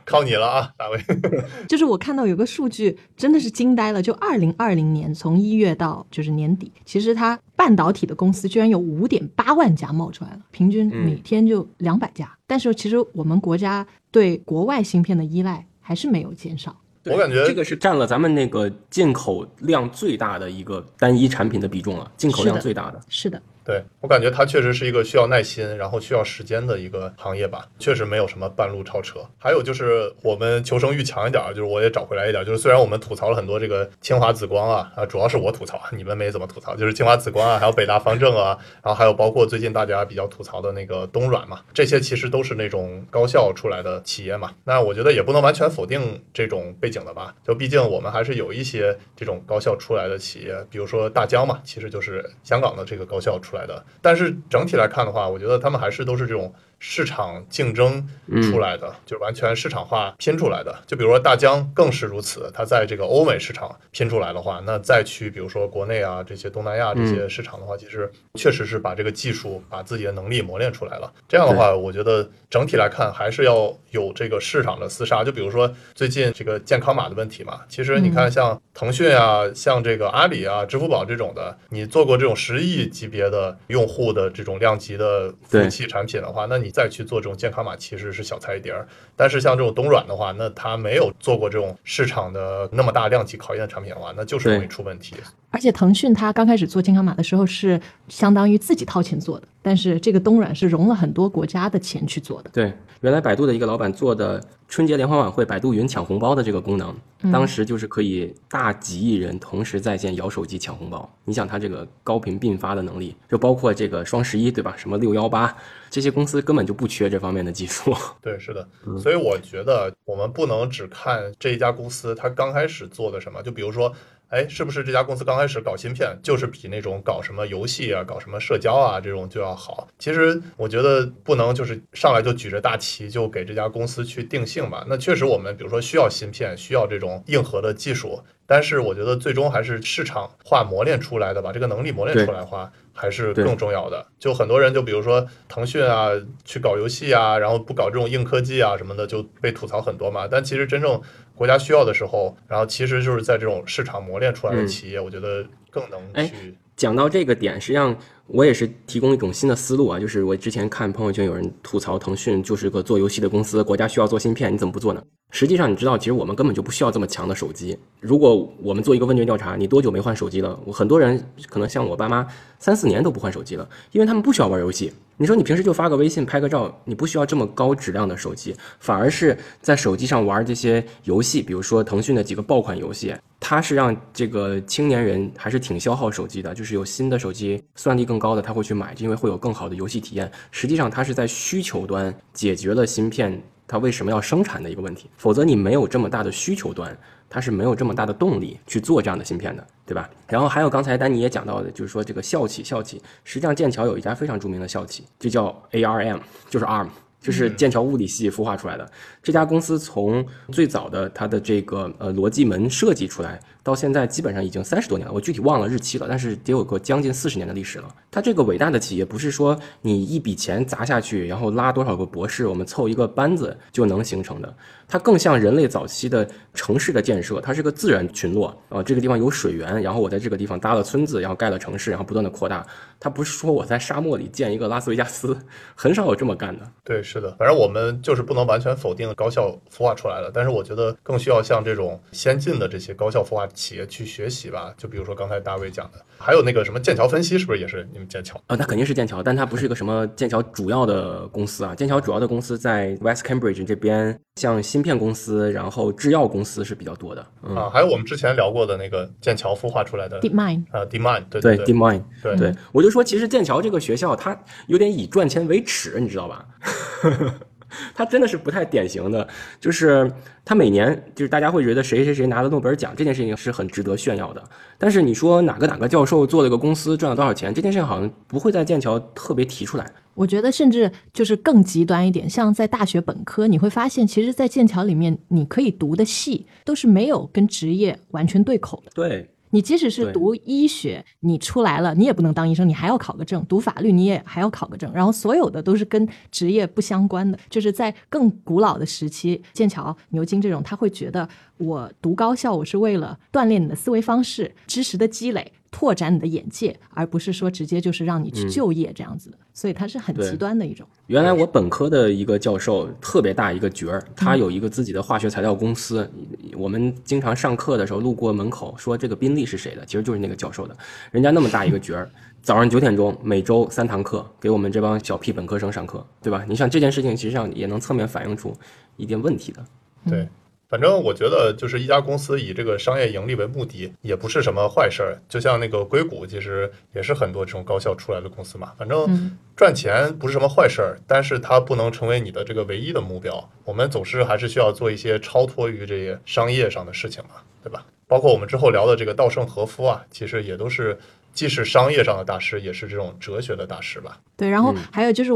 靠你了啊，大卫。就是我看到有个数据，真的是惊呆了，就二零二零年从一月到就是年底，其实它半导体的公司居然有五点八万家冒出来了，平均每天就两百家。但是其实我们国家对国外芯片的依赖。还是没有减少，我感觉这个是占了咱们那个进口量最大的一个单一产品的比重了，进口量最大的是的。对我感觉它确实是一个需要耐心，然后需要时间的一个行业吧，确实没有什么半路超车。还有就是我们求生欲强一点，就是我也找回来一点，就是虽然我们吐槽了很多这个清华紫光啊啊，主要是我吐槽，你们没怎么吐槽，就是清华紫光啊，还有北大方正啊，然后还有包括最近大家比较吐槽的那个东软嘛，这些其实都是那种高校出来的企业嘛。那我觉得也不能完全否定这种背景的吧，就毕竟我们还是有一些这种高校出来的企业，比如说大疆嘛，其实就是香港的这个高校出来的，但是。整体来看的话，我觉得他们还是都是这种。市场竞争出来的，就是完全市场化拼出来的。就比如说大疆更是如此，它在这个欧美市场拼出来的话，那再去比如说国内啊这些东南亚这些市场的话，其实确实是把这个技术、把自己的能力磨练出来了。这样的话，我觉得整体来看还是要有这个市场的厮杀。就比如说最近这个健康码的问题嘛，其实你看像腾讯啊、像这个阿里啊、支付宝这种的，你做过这种十亿级别的用户的这种量级的服务器产品的话，那你。再去做这种健康码，其实是小菜一碟儿。但是像这种东软的话，那它没有做过这种市场的那么大量级考验的产品的话，那就是容易出问题。而且腾讯它刚开始做健康码的时候是相当于自己掏钱做的，但是这个东软是融了很多国家的钱去做的。对，原来百度的一个老板做的。春节联欢晚会，百度云抢红包的这个功能，当时就是可以大几亿人同时在线摇手机抢红包。你想，它这个高频并发的能力，就包括这个双十一，对吧？什么六幺八，这些公司根本就不缺这方面的技术。对，是的。所以我觉得我们不能只看这一家公司它刚开始做的什么，就比如说。哎，是不是这家公司刚开始搞芯片，就是比那种搞什么游戏啊、搞什么社交啊这种就要好？其实我觉得不能就是上来就举着大旗就给这家公司去定性吧。那确实我们比如说需要芯片，需要这种硬核的技术，但是我觉得最终还是市场化磨练出来的，吧这个能力磨练出来的话，还是更重要的。就很多人就比如说腾讯啊，去搞游戏啊，然后不搞这种硬科技啊什么的，就被吐槽很多嘛。但其实真正国家需要的时候，然后其实就是在这种市场磨练出来的企业，我觉得更能去讲到这个点。实际上，我也是提供一种新的思路啊，就是我之前看朋友圈有人吐槽腾讯就是个做游戏的公司，国家需要做芯片，你怎么不做呢？实际上，你知道，其实我们根本就不需要这么强的手机。如果我们做一个问卷调查，你多久没换手机了？我很多人可能像我爸妈，三四年都不换手机了，因为他们不需要玩游戏。你说你平时就发个微信、拍个照，你不需要这么高质量的手机，反而是在手机上玩这些游戏，比如说腾讯的几个爆款游戏，它是让这个青年人还是挺消耗手机的。就是有新的手机，算力更高的，他会去买，因为会有更好的游戏体验。实际上，它是在需求端解决了芯片。它为什么要生产的一个问题？否则你没有这么大的需求端，它是没有这么大的动力去做这样的芯片的，对吧？然后还有刚才丹尼也讲到的，就是说这个校企，校企实际上剑桥有一家非常著名的校企，就叫 ARM，就是 ARM。就是剑桥物理系孵化出来的这家公司，从最早的它的这个呃逻辑门设计出来，到现在基本上已经三十多年了，我具体忘了日期了，但是得有个将近四十年的历史了。它这个伟大的企业不是说你一笔钱砸下去，然后拉多少个博士，我们凑一个班子就能形成的。它更像人类早期的城市的建设，它是个自然群落啊，这个地方有水源，然后我在这个地方搭了村子，然后盖了城市，然后不断的扩大。它不是说我在沙漠里建一个拉斯维加斯，很少有这么干的。对，是的，反正我们就是不能完全否定高校孵化出来的，但是我觉得更需要向这种先进的这些高校孵化企业去学习吧。就比如说刚才大卫讲的，还有那个什么剑桥分析，是不是也是你们剑桥？啊，那肯定是剑桥，但它不是一个什么剑桥主要的公司啊。剑桥主要的公司在 West Cambridge 这边。像芯片公司，然后制药公司是比较多的啊，还有我们之前聊过的那个剑桥孵化出来的 DeepMind 啊，DeepMind 对对对，DeepMind 对对，我就说其实剑桥这个学校它有点以赚钱为耻，你知道吧？它真的是不太典型的，就是他每年就是大家会觉得谁谁谁拿了诺贝尔奖这件事情是很值得炫耀的，但是你说哪个哪个教授做了个公司赚了多少钱，这件事情好像不会在剑桥特别提出来。我觉得甚至就是更极端一点，像在大学本科，你会发现，其实，在剑桥里面，你可以读的系都是没有跟职业完全对口的。对，你即使是读医学，你出来了，你也不能当医生，你还要考个证；读法律，你也还要考个证。然后，所有的都是跟职业不相关的。就是在更古老的时期，剑桥、牛津这种，他会觉得我读高校，我是为了锻炼你的思维方式、知识的积累。拓展你的眼界，而不是说直接就是让你去就业这样子的，所以它是很极端的一种。原来我本科的一个教授特别大一个角儿，他有一个自己的化学材料公司。我们经常上课的时候路过门口，说这个宾利是谁的，其实就是那个教授的。人家那么大一个角儿，早上九点钟每周三堂课给我们这帮小屁本科生上课，对吧？你想这件事情，其实上也能侧面反映出一点问题的。对。反正我觉得，就是一家公司以这个商业盈利为目的，也不是什么坏事儿。就像那个硅谷，其实也是很多这种高校出来的公司嘛。反正赚钱不是什么坏事儿，但是它不能成为你的这个唯一的目标。我们总是还是需要做一些超脱于这些商业上的事情嘛，对吧？包括我们之后聊的这个稻盛和夫啊，其实也都是。既是商业上的大师，也是这种哲学的大师吧。对，然后还有就是，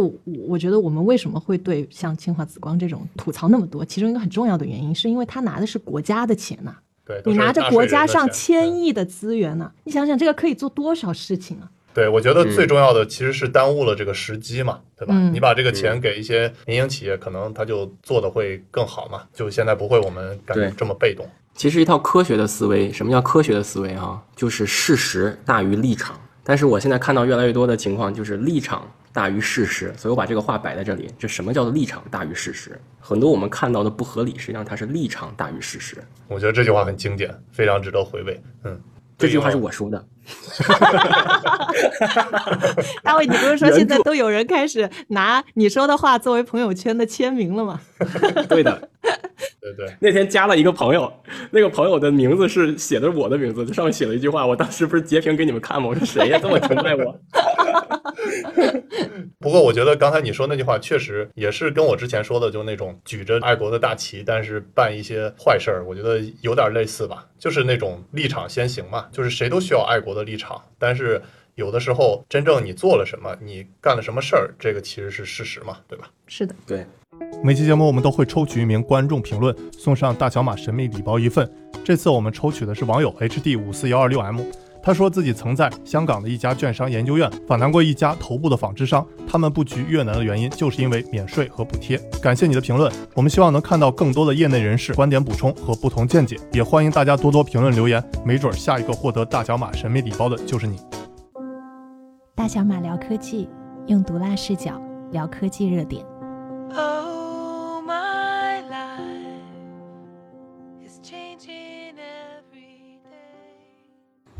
我觉得我们为什么会对像清华紫光这种吐槽那么多？其中一个很重要的原因，是因为他拿的是国家的钱呐。对，你拿着国家上千亿的资源呢，你想想这个可以做多少事情啊？对，我觉得最重要的其实是耽误了这个时机嘛，对吧？你把这个钱给一些民营企业，可能他就做的会更好嘛。就现在不会我们感觉这么被动。其实一套科学的思维，什么叫科学的思维啊？就是事实大于立场。但是我现在看到越来越多的情况，就是立场大于事实。所以我把这个话摆在这里，这什么叫做立场大于事实？很多我们看到的不合理，实际上它是立场大于事实。我觉得这句话很经典，非常值得回味。嗯，这句话是我说的。大卫，你不是说现在都有人开始拿你说的话作为朋友圈的签名了吗？对的。对对，那天加了一个朋友，那个朋友的名字是写的我的名字，上面写了一句话，我当时不是截屏给你们看吗？我说谁呀，这么崇拜我？不过我觉得刚才你说那句话确实也是跟我之前说的，就那种举着爱国的大旗，但是办一些坏事儿，我觉得有点类似吧，就是那种立场先行嘛，就是谁都需要爱国的立场，但是有的时候真正你做了什么，你干了什么事儿，这个其实是事实嘛，对吧？是的，对。每期节目我们都会抽取一名观众评论，送上大小马神秘礼包一份。这次我们抽取的是网友 HD 五四幺二六 M，他说自己曾在香港的一家券商研究院访谈过一家头部的纺织商，他们布局越南的原因就是因为免税和补贴。感谢你的评论，我们希望能看到更多的业内人士观点补充和不同见解，也欢迎大家多多评论留言，没准下一个获得大小马神秘礼包的就是你。大小马聊科技，用毒辣视角聊科技热点。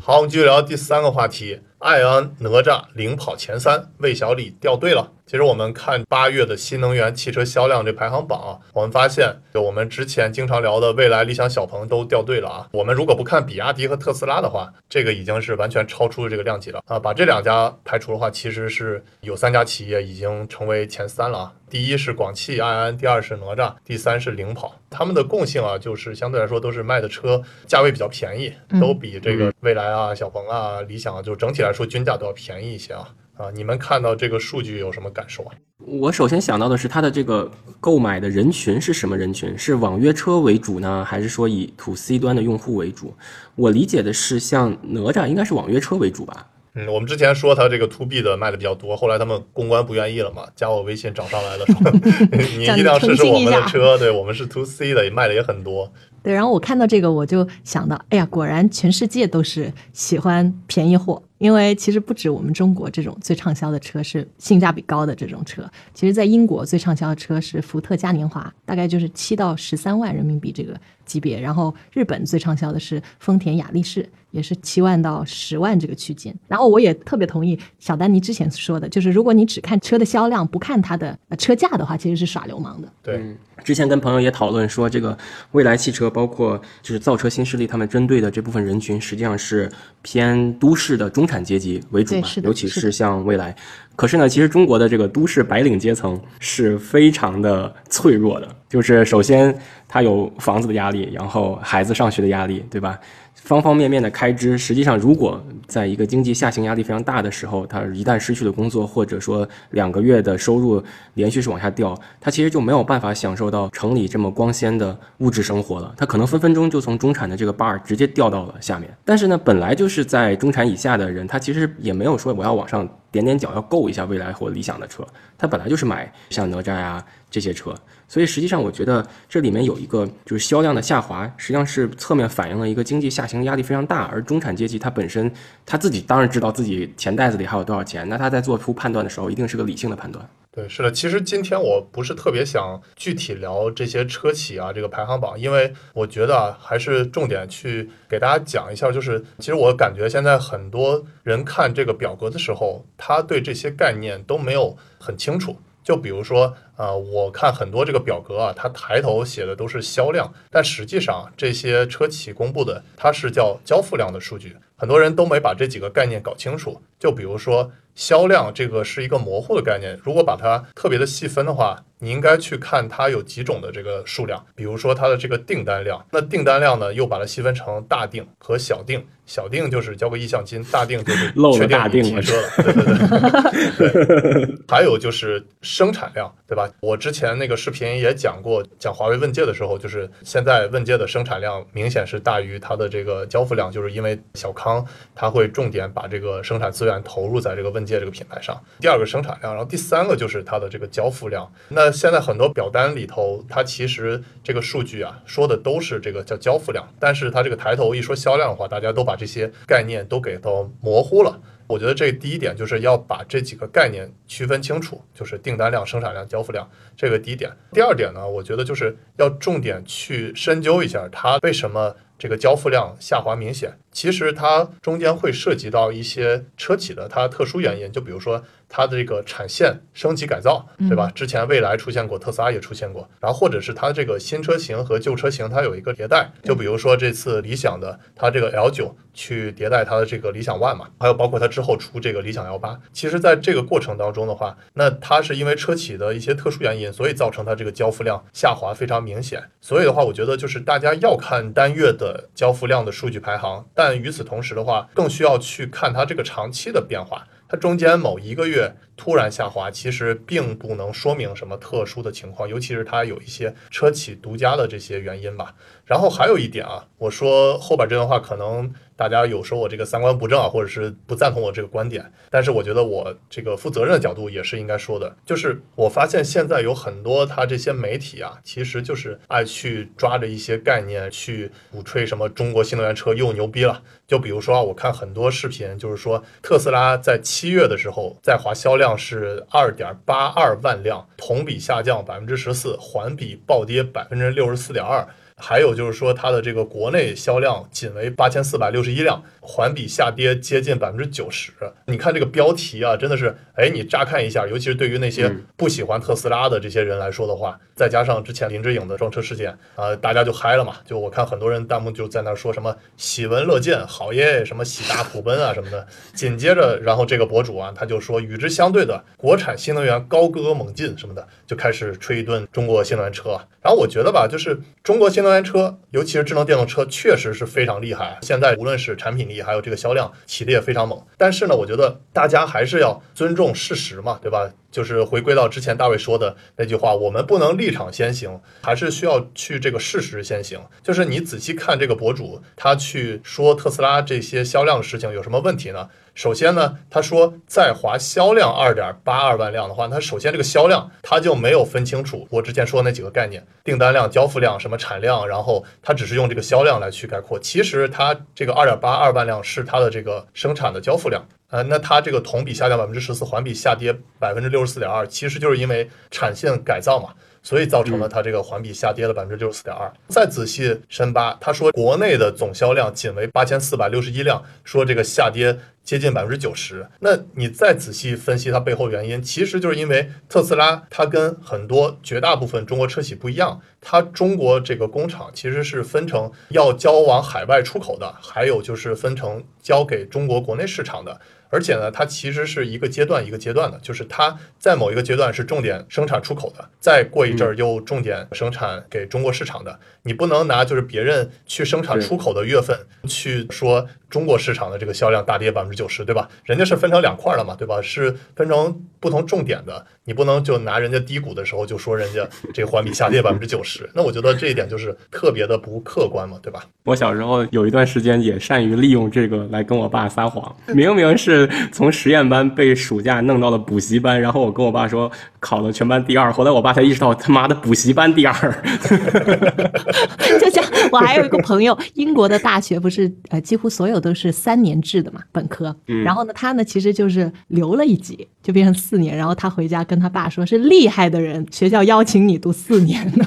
好，我们继续聊第三个话题，爱安哪吒领跑前三，魏小李掉队了。其实我们看八月的新能源汽车销量这排行榜啊，我们发现就我们之前经常聊的蔚来、理想、小鹏都掉队了啊。我们如果不看比亚迪和特斯拉的话，这个已经是完全超出了这个量级了啊。把这两家排除的话，其实是有三家企业已经成为前三了啊。第一是广汽、埃安，第二是哪吒，第三是领跑。他们的共性啊，就是相对来说都是卖的车价位比较便宜，都比这个蔚来啊、小鹏啊、理想啊，就整体来说均价都要便宜一些啊。啊，你们看到这个数据有什么感受啊？我首先想到的是它的这个购买的人群是什么人群？是网约车为主呢，还是说以 to C 端的用户为主？我理解的是，像哪吒应该是网约车为主吧？嗯，我们之前说它这个 to B 的卖的比较多，后来他们公关不愿意了嘛，加我微信找上来了，说 你一定要试试我们的车，对我们是 to C 的，卖的也很多。对，然后我看到这个，我就想到，哎呀，果然全世界都是喜欢便宜货，因为其实不止我们中国这种最畅销的车是性价比高的这种车，其实在英国最畅销的车是福特嘉年华，大概就是七到十三万人民币这个级别，然后日本最畅销的是丰田雅力士，也是七万到十万这个区间。然后我也特别同意小丹尼之前说的，就是如果你只看车的销量，不看它的呃车价的话，其实是耍流氓的。对，嗯，之前跟朋友也讨论说，这个未来汽车包括就是造车新势力，他们针对的这部分人群实际上是偏都市的中产阶级为主对嘛，尤其是像未来。可是呢，其实中国的这个都市白领阶层是非常的脆弱的，就是首先他有房子的压力，然后孩子上学的压力，对吧？方方面面的开支，实际上如果在一个经济下行压力非常大的时候，他一旦失去了工作，或者说两个月的收入连续是往下掉，他其实就没有办法享受到城里这么光鲜的物质生活了。他可能分分钟就从中产的这个 bar 直接掉到了下面。但是呢，本来就是在中产以下的人，他其实也没有说我要往上点点脚要够一下未来或理想的车，他本来就是买像哪吒呀这些车。所以实际上，我觉得这里面有一个就是销量的下滑，实际上是侧面反映了一个经济下行压力非常大，而中产阶级他本身他自己当然知道自己钱袋子里还有多少钱，那他在做出判断的时候，一定是个理性的判断。对，是的。其实今天我不是特别想具体聊这些车企啊这个排行榜，因为我觉得啊，还是重点去给大家讲一下，就是其实我感觉现在很多人看这个表格的时候，他对这些概念都没有很清楚。就比如说，呃，我看很多这个表格啊，它抬头写的都是销量，但实际上这些车企公布的它是叫交付量的数据，很多人都没把这几个概念搞清楚。就比如说销量这个是一个模糊的概念，如果把它特别的细分的话，你应该去看它有几种的这个数量，比如说它的这个订单量，那订单量呢又把它细分成大订和小订，小订就是交个意向金，大订就是 确定提车了，对对对。对，还有就是生产量，对吧？我之前那个视频也讲过，讲华为问界的时候，就是现在问界的生产量明显是大于它的这个交付量，就是因为小康它会重点把这个生产资源投入在这个问界这个品牌上。第二个生产量，然后第三个就是它的这个交付量。那现在很多表单里头，它其实这个数据啊说的都是这个叫交付量，但是它这个抬头一说销量的话，大家都把这些概念都给到模糊了。我觉得这第一点就是要把这几个概念区分清楚，就是订单量、生产量、交付量，这个第一点。第二点呢，我觉得就是要重点去深究一下它为什么这个交付量下滑明显。其实它中间会涉及到一些车企的它特殊原因，就比如说它的这个产线升级改造，对吧？之前蔚来出现过，特斯拉也出现过，然后或者是它这个新车型和旧车型它有一个迭代，就比如说这次理想的它这个 L 九去迭代它的这个理想 ONE 嘛，还有包括它之后出这个理想 L 八，其实在这个过程当中的话，那它是因为车企的一些特殊原因，所以造成它这个交付量下滑非常明显。所以的话，我觉得就是大家要看单月的交付量的数据排行，但与此同时的话，更需要去看它这个长期的变化。它中间某一个月突然下滑，其实并不能说明什么特殊的情况，尤其是它有一些车企独家的这些原因吧。然后还有一点啊，我说后边这段话可能大家有说我这个三观不正啊，或者是不赞同我这个观点，但是我觉得我这个负责任的角度也是应该说的，就是我发现现在有很多他这些媒体啊，其实就是爱去抓着一些概念去鼓吹什么中国新能源车又牛逼了。就比如说啊，我看很多视频，就是说特斯拉在七月的时候在华销量是二点八二万辆，同比下降百分之十四，环比暴跌百分之六十四点二。还有就是说，它的这个国内销量仅为八千四百六十一辆，环比下跌接近百分之九十。你看这个标题啊，真的是，哎，你乍看一下，尤其是对于那些不喜欢特斯拉的这些人来说的话，再加上之前林志颖的撞车事件，啊，大家就嗨了嘛。就我看很多人弹幕就在那说什么喜闻乐见，好耶，什么喜大普奔啊什么的。紧接着，然后这个博主啊，他就说与之相对的国产新能源高歌猛进什么的，就开始吹一顿中国新能源车。然后我觉得吧，就是中国新能源车，尤其是智能电动车，确实是非常厉害。现在无论是产品力，还有这个销量，起的也非常猛。但是呢，我觉得大家还是要尊重事实嘛，对吧？就是回归到之前大卫说的那句话，我们不能立场先行，还是需要去这个事实先行。就是你仔细看这个博主，他去说特斯拉这些销量的事情有什么问题呢？首先呢，他说在华销量二点八二万辆的话，他首先这个销量他就没有分清楚我之前说的那几个概念，订单量、交付量、什么产量，然后他只是用这个销量来去概括。其实他这个二点八二万辆是他的这个生产的交付量。呃，那它这个同比下降百分之十四，环比下跌百分之六十四点二，其实就是因为产线改造嘛，所以造成了它这个环比下跌了百分之六十四点二。再仔细深扒，他说国内的总销量仅为八千四百六十一辆，说这个下跌接近百分之九十。那你再仔细分析它背后原因，其实就是因为特斯拉它跟很多绝大部分中国车企不一样，它中国这个工厂其实是分成要交往海外出口的，还有就是分成交给中国国内市场的。而且呢，它其实是一个阶段一个阶段的，就是它在某一个阶段是重点生产出口的，再过一阵儿又重点生产给中国市场的。你不能拿就是别人去生产出口的月份去说中国市场的这个销量大跌百分之九十，对吧？人家是分成两块了嘛，对吧？是分成不同重点的，你不能就拿人家低谷的时候就说人家这个环比下跌百分之九十，那我觉得这一点就是特别的不客观嘛，对吧？我小时候有一段时间也善于利用这个来跟我爸撒谎，明明是从实验班被暑假弄到了补习班，然后我跟我爸说考了全班第二，后来我爸才意识到他妈的补习班第二。就像我还有一个朋友，英国的大学不是呃几乎所有都是三年制的嘛，本科。然后呢，他呢其实就是留了一级，就变成四年。然后他回家跟他爸说，是厉害的人，学校邀请你读四年。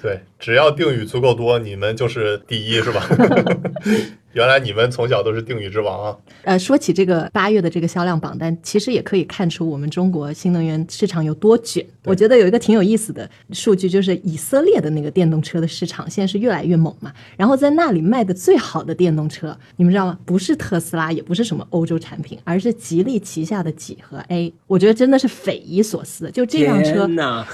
对，只要定语足够多，你们就是第一，是吧？原来你们从小都是定语之王啊！呃，说起这个八月的这个销量榜单，其实也可以看出我们中国新能源市场有多卷。我觉得有一个挺有意思的数据，就是以色列的那个电动车的市场现在是越来越猛嘛。然后在那里卖的最好的电动车，你们知道吗？不是特斯拉，也不是什么欧洲产品，而是吉利旗下的几何 A。我觉得真的是匪夷所思，就这辆车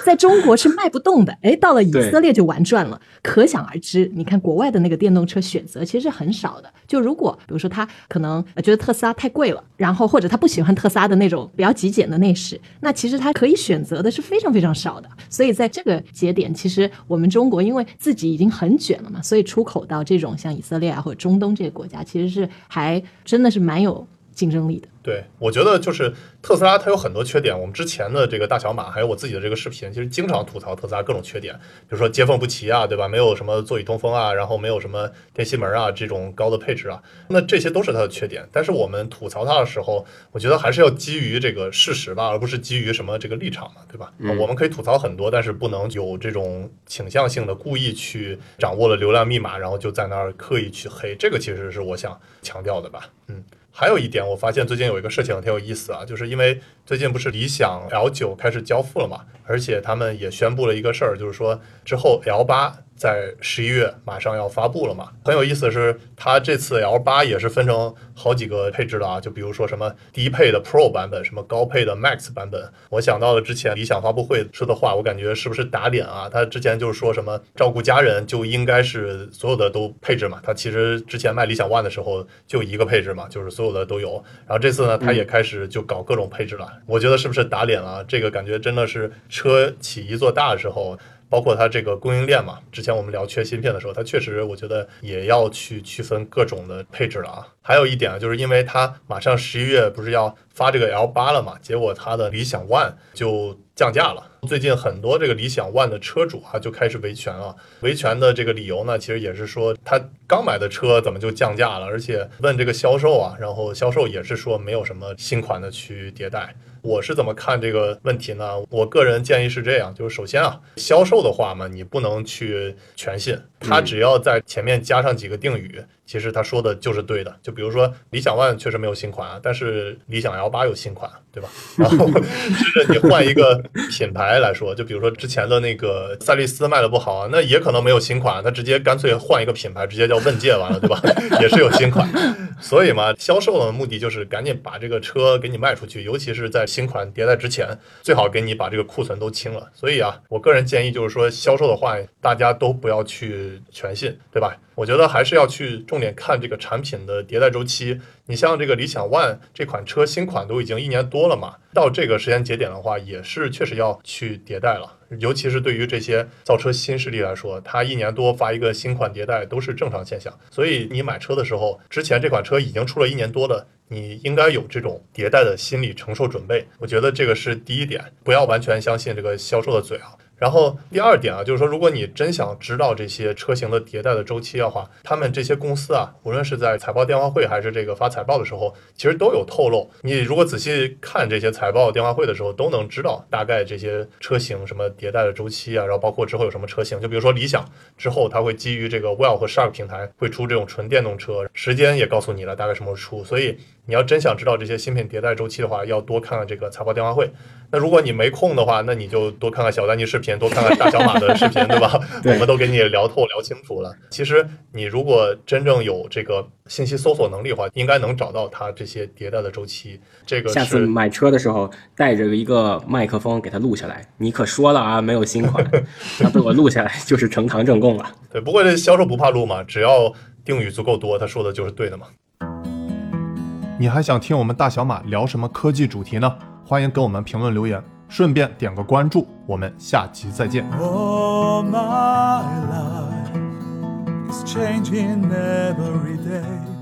在中国是卖不动的，哎，到了以色列就玩转了。可想而知，你看国外的那个电动车选择其实是很少的。就如果比如说他可能觉得特斯拉太贵了，然后或者他不喜欢特斯拉的那种比较极简的内饰，那其实他可以选择的是非常非常少的。所以在这个节点，其实我们中国因为自己已经很卷了嘛，所以出口到这种像以色列啊或者中东这些国家，其实是还真的是蛮有竞争力的。对，我觉得就是特斯拉它有很多缺点。我们之前的这个大小马，还有我自己的这个视频，其实经常吐槽特斯拉各种缺点，比如说接缝不齐啊，对吧？没有什么座椅通风啊，然后没有什么电吸门啊这种高的配置啊，那这些都是它的缺点。但是我们吐槽它的时候，我觉得还是要基于这个事实吧，而不是基于什么这个立场嘛，对吧？我们可以吐槽很多，但是不能有这种倾向性的故意去掌握了流量密码，然后就在那儿刻意去黑，这个其实是我想强调的吧，嗯。还有一点，我发现最近有一个事情挺有意思啊，就是因为最近不是理想 L 九开始交付了嘛，而且他们也宣布了一个事儿，就是说之后 L 八在十一月马上要发布了嘛。很有意思的是，它这次 L 八也是分成好几个配置的啊，就比如说什么低配的 Pro 版本，什么高配的 Max 版本。我想到了之前理想发布会说的话，我感觉是不是打脸啊？他之前就是说什么照顾家人就应该是所有的都配置嘛，他其实之前卖理想 ONE 的时候就一个配置嘛，就是所有的都有。然后这次呢，他也开始就搞各种配置了。我觉得是不是打脸了？这个感觉真的是车企一座大的时候。包括它这个供应链嘛。之前我们聊缺芯片的时候，它确实我觉得也要去区分各种的配置了啊。还有一点啊，就是因为它马上十一月不是要发这个 L 八了嘛，结果它的理想 ONE 就降价了。最近很多这个理想 ONE 的车主啊就开始维权了，维权的这个理由呢，其实也是说他刚买的车怎么就降价了，而且问这个销售啊，然后销售也是说没有什么新款的去迭代。我是怎么看这个问题呢？我个人建议是这样，就是首先啊，销售的话嘛，你不能去全信，他只要在前面加上几个定语，其实他说的就是对的。就比如说理想 ONE 确实没有新款啊，但是理想 L 八有新款，对吧？然后 就是你换一个品牌来说，就比如说之前的那个赛力斯卖的不好啊，那也可能没有新款，他直接干脆换一个品牌，直接叫问界完了，对吧？也是有新款。所以嘛，销售的目的就是赶紧把这个车给你卖出去，尤其是在新款迭代之前，最好给你把这个库存都清了。所以啊，我个人建议就是说，销售的话，大家都不要去全信，对吧？我觉得还是要去重点看这个产品的迭代周期。你像这个理想 ONE 这款车，新款都已经一年多了嘛，到这个时间节点的话，也是确实要去迭代了。尤其是对于这些造车新势力来说，它一年多发一个新款迭代都是正常现象。所以你买车的时候，之前这款车已经出了一年多了，你应该有这种迭代的心理承受准备。我觉得这个是第一点，不要完全相信这个销售的嘴啊。然后第二点啊，就是说，如果你真想知道这些车型的迭代的周期的话，他们这些公司啊，无论是在财报电话会还是这个发财报的时候，其实都有透露。你如果仔细看这些财报电话会的时候，都能知道大概这些车型什么迭代的周期啊，然后包括之后有什么车型。就比如说理想之后，它会基于这个 Well 和 Shark 平台会出这种纯电动车，时间也告诉你了，大概什么时候出。所以你要真想知道这些芯片迭代周期的话，要多看看这个财报电话会。那如果你没空的话，那你就多看看小丹尼视频，多看看大小马的视频，对吧？我们都给你聊透聊清楚了。其实你如果真正有这个信息搜索能力的话，应该能找到它这些迭代的周期。这个下次买车的时候带着一个麦克风给它录下来，你可说了啊，没有新款，那被我录下来就是呈堂证供了。对，不过这销售不怕录嘛，只要定语足够多，他说的就是对的嘛。你还想听我们大小马聊什么科技主题呢？欢迎给我们评论留言，顺便点个关注，我们下期再见。Changing every day.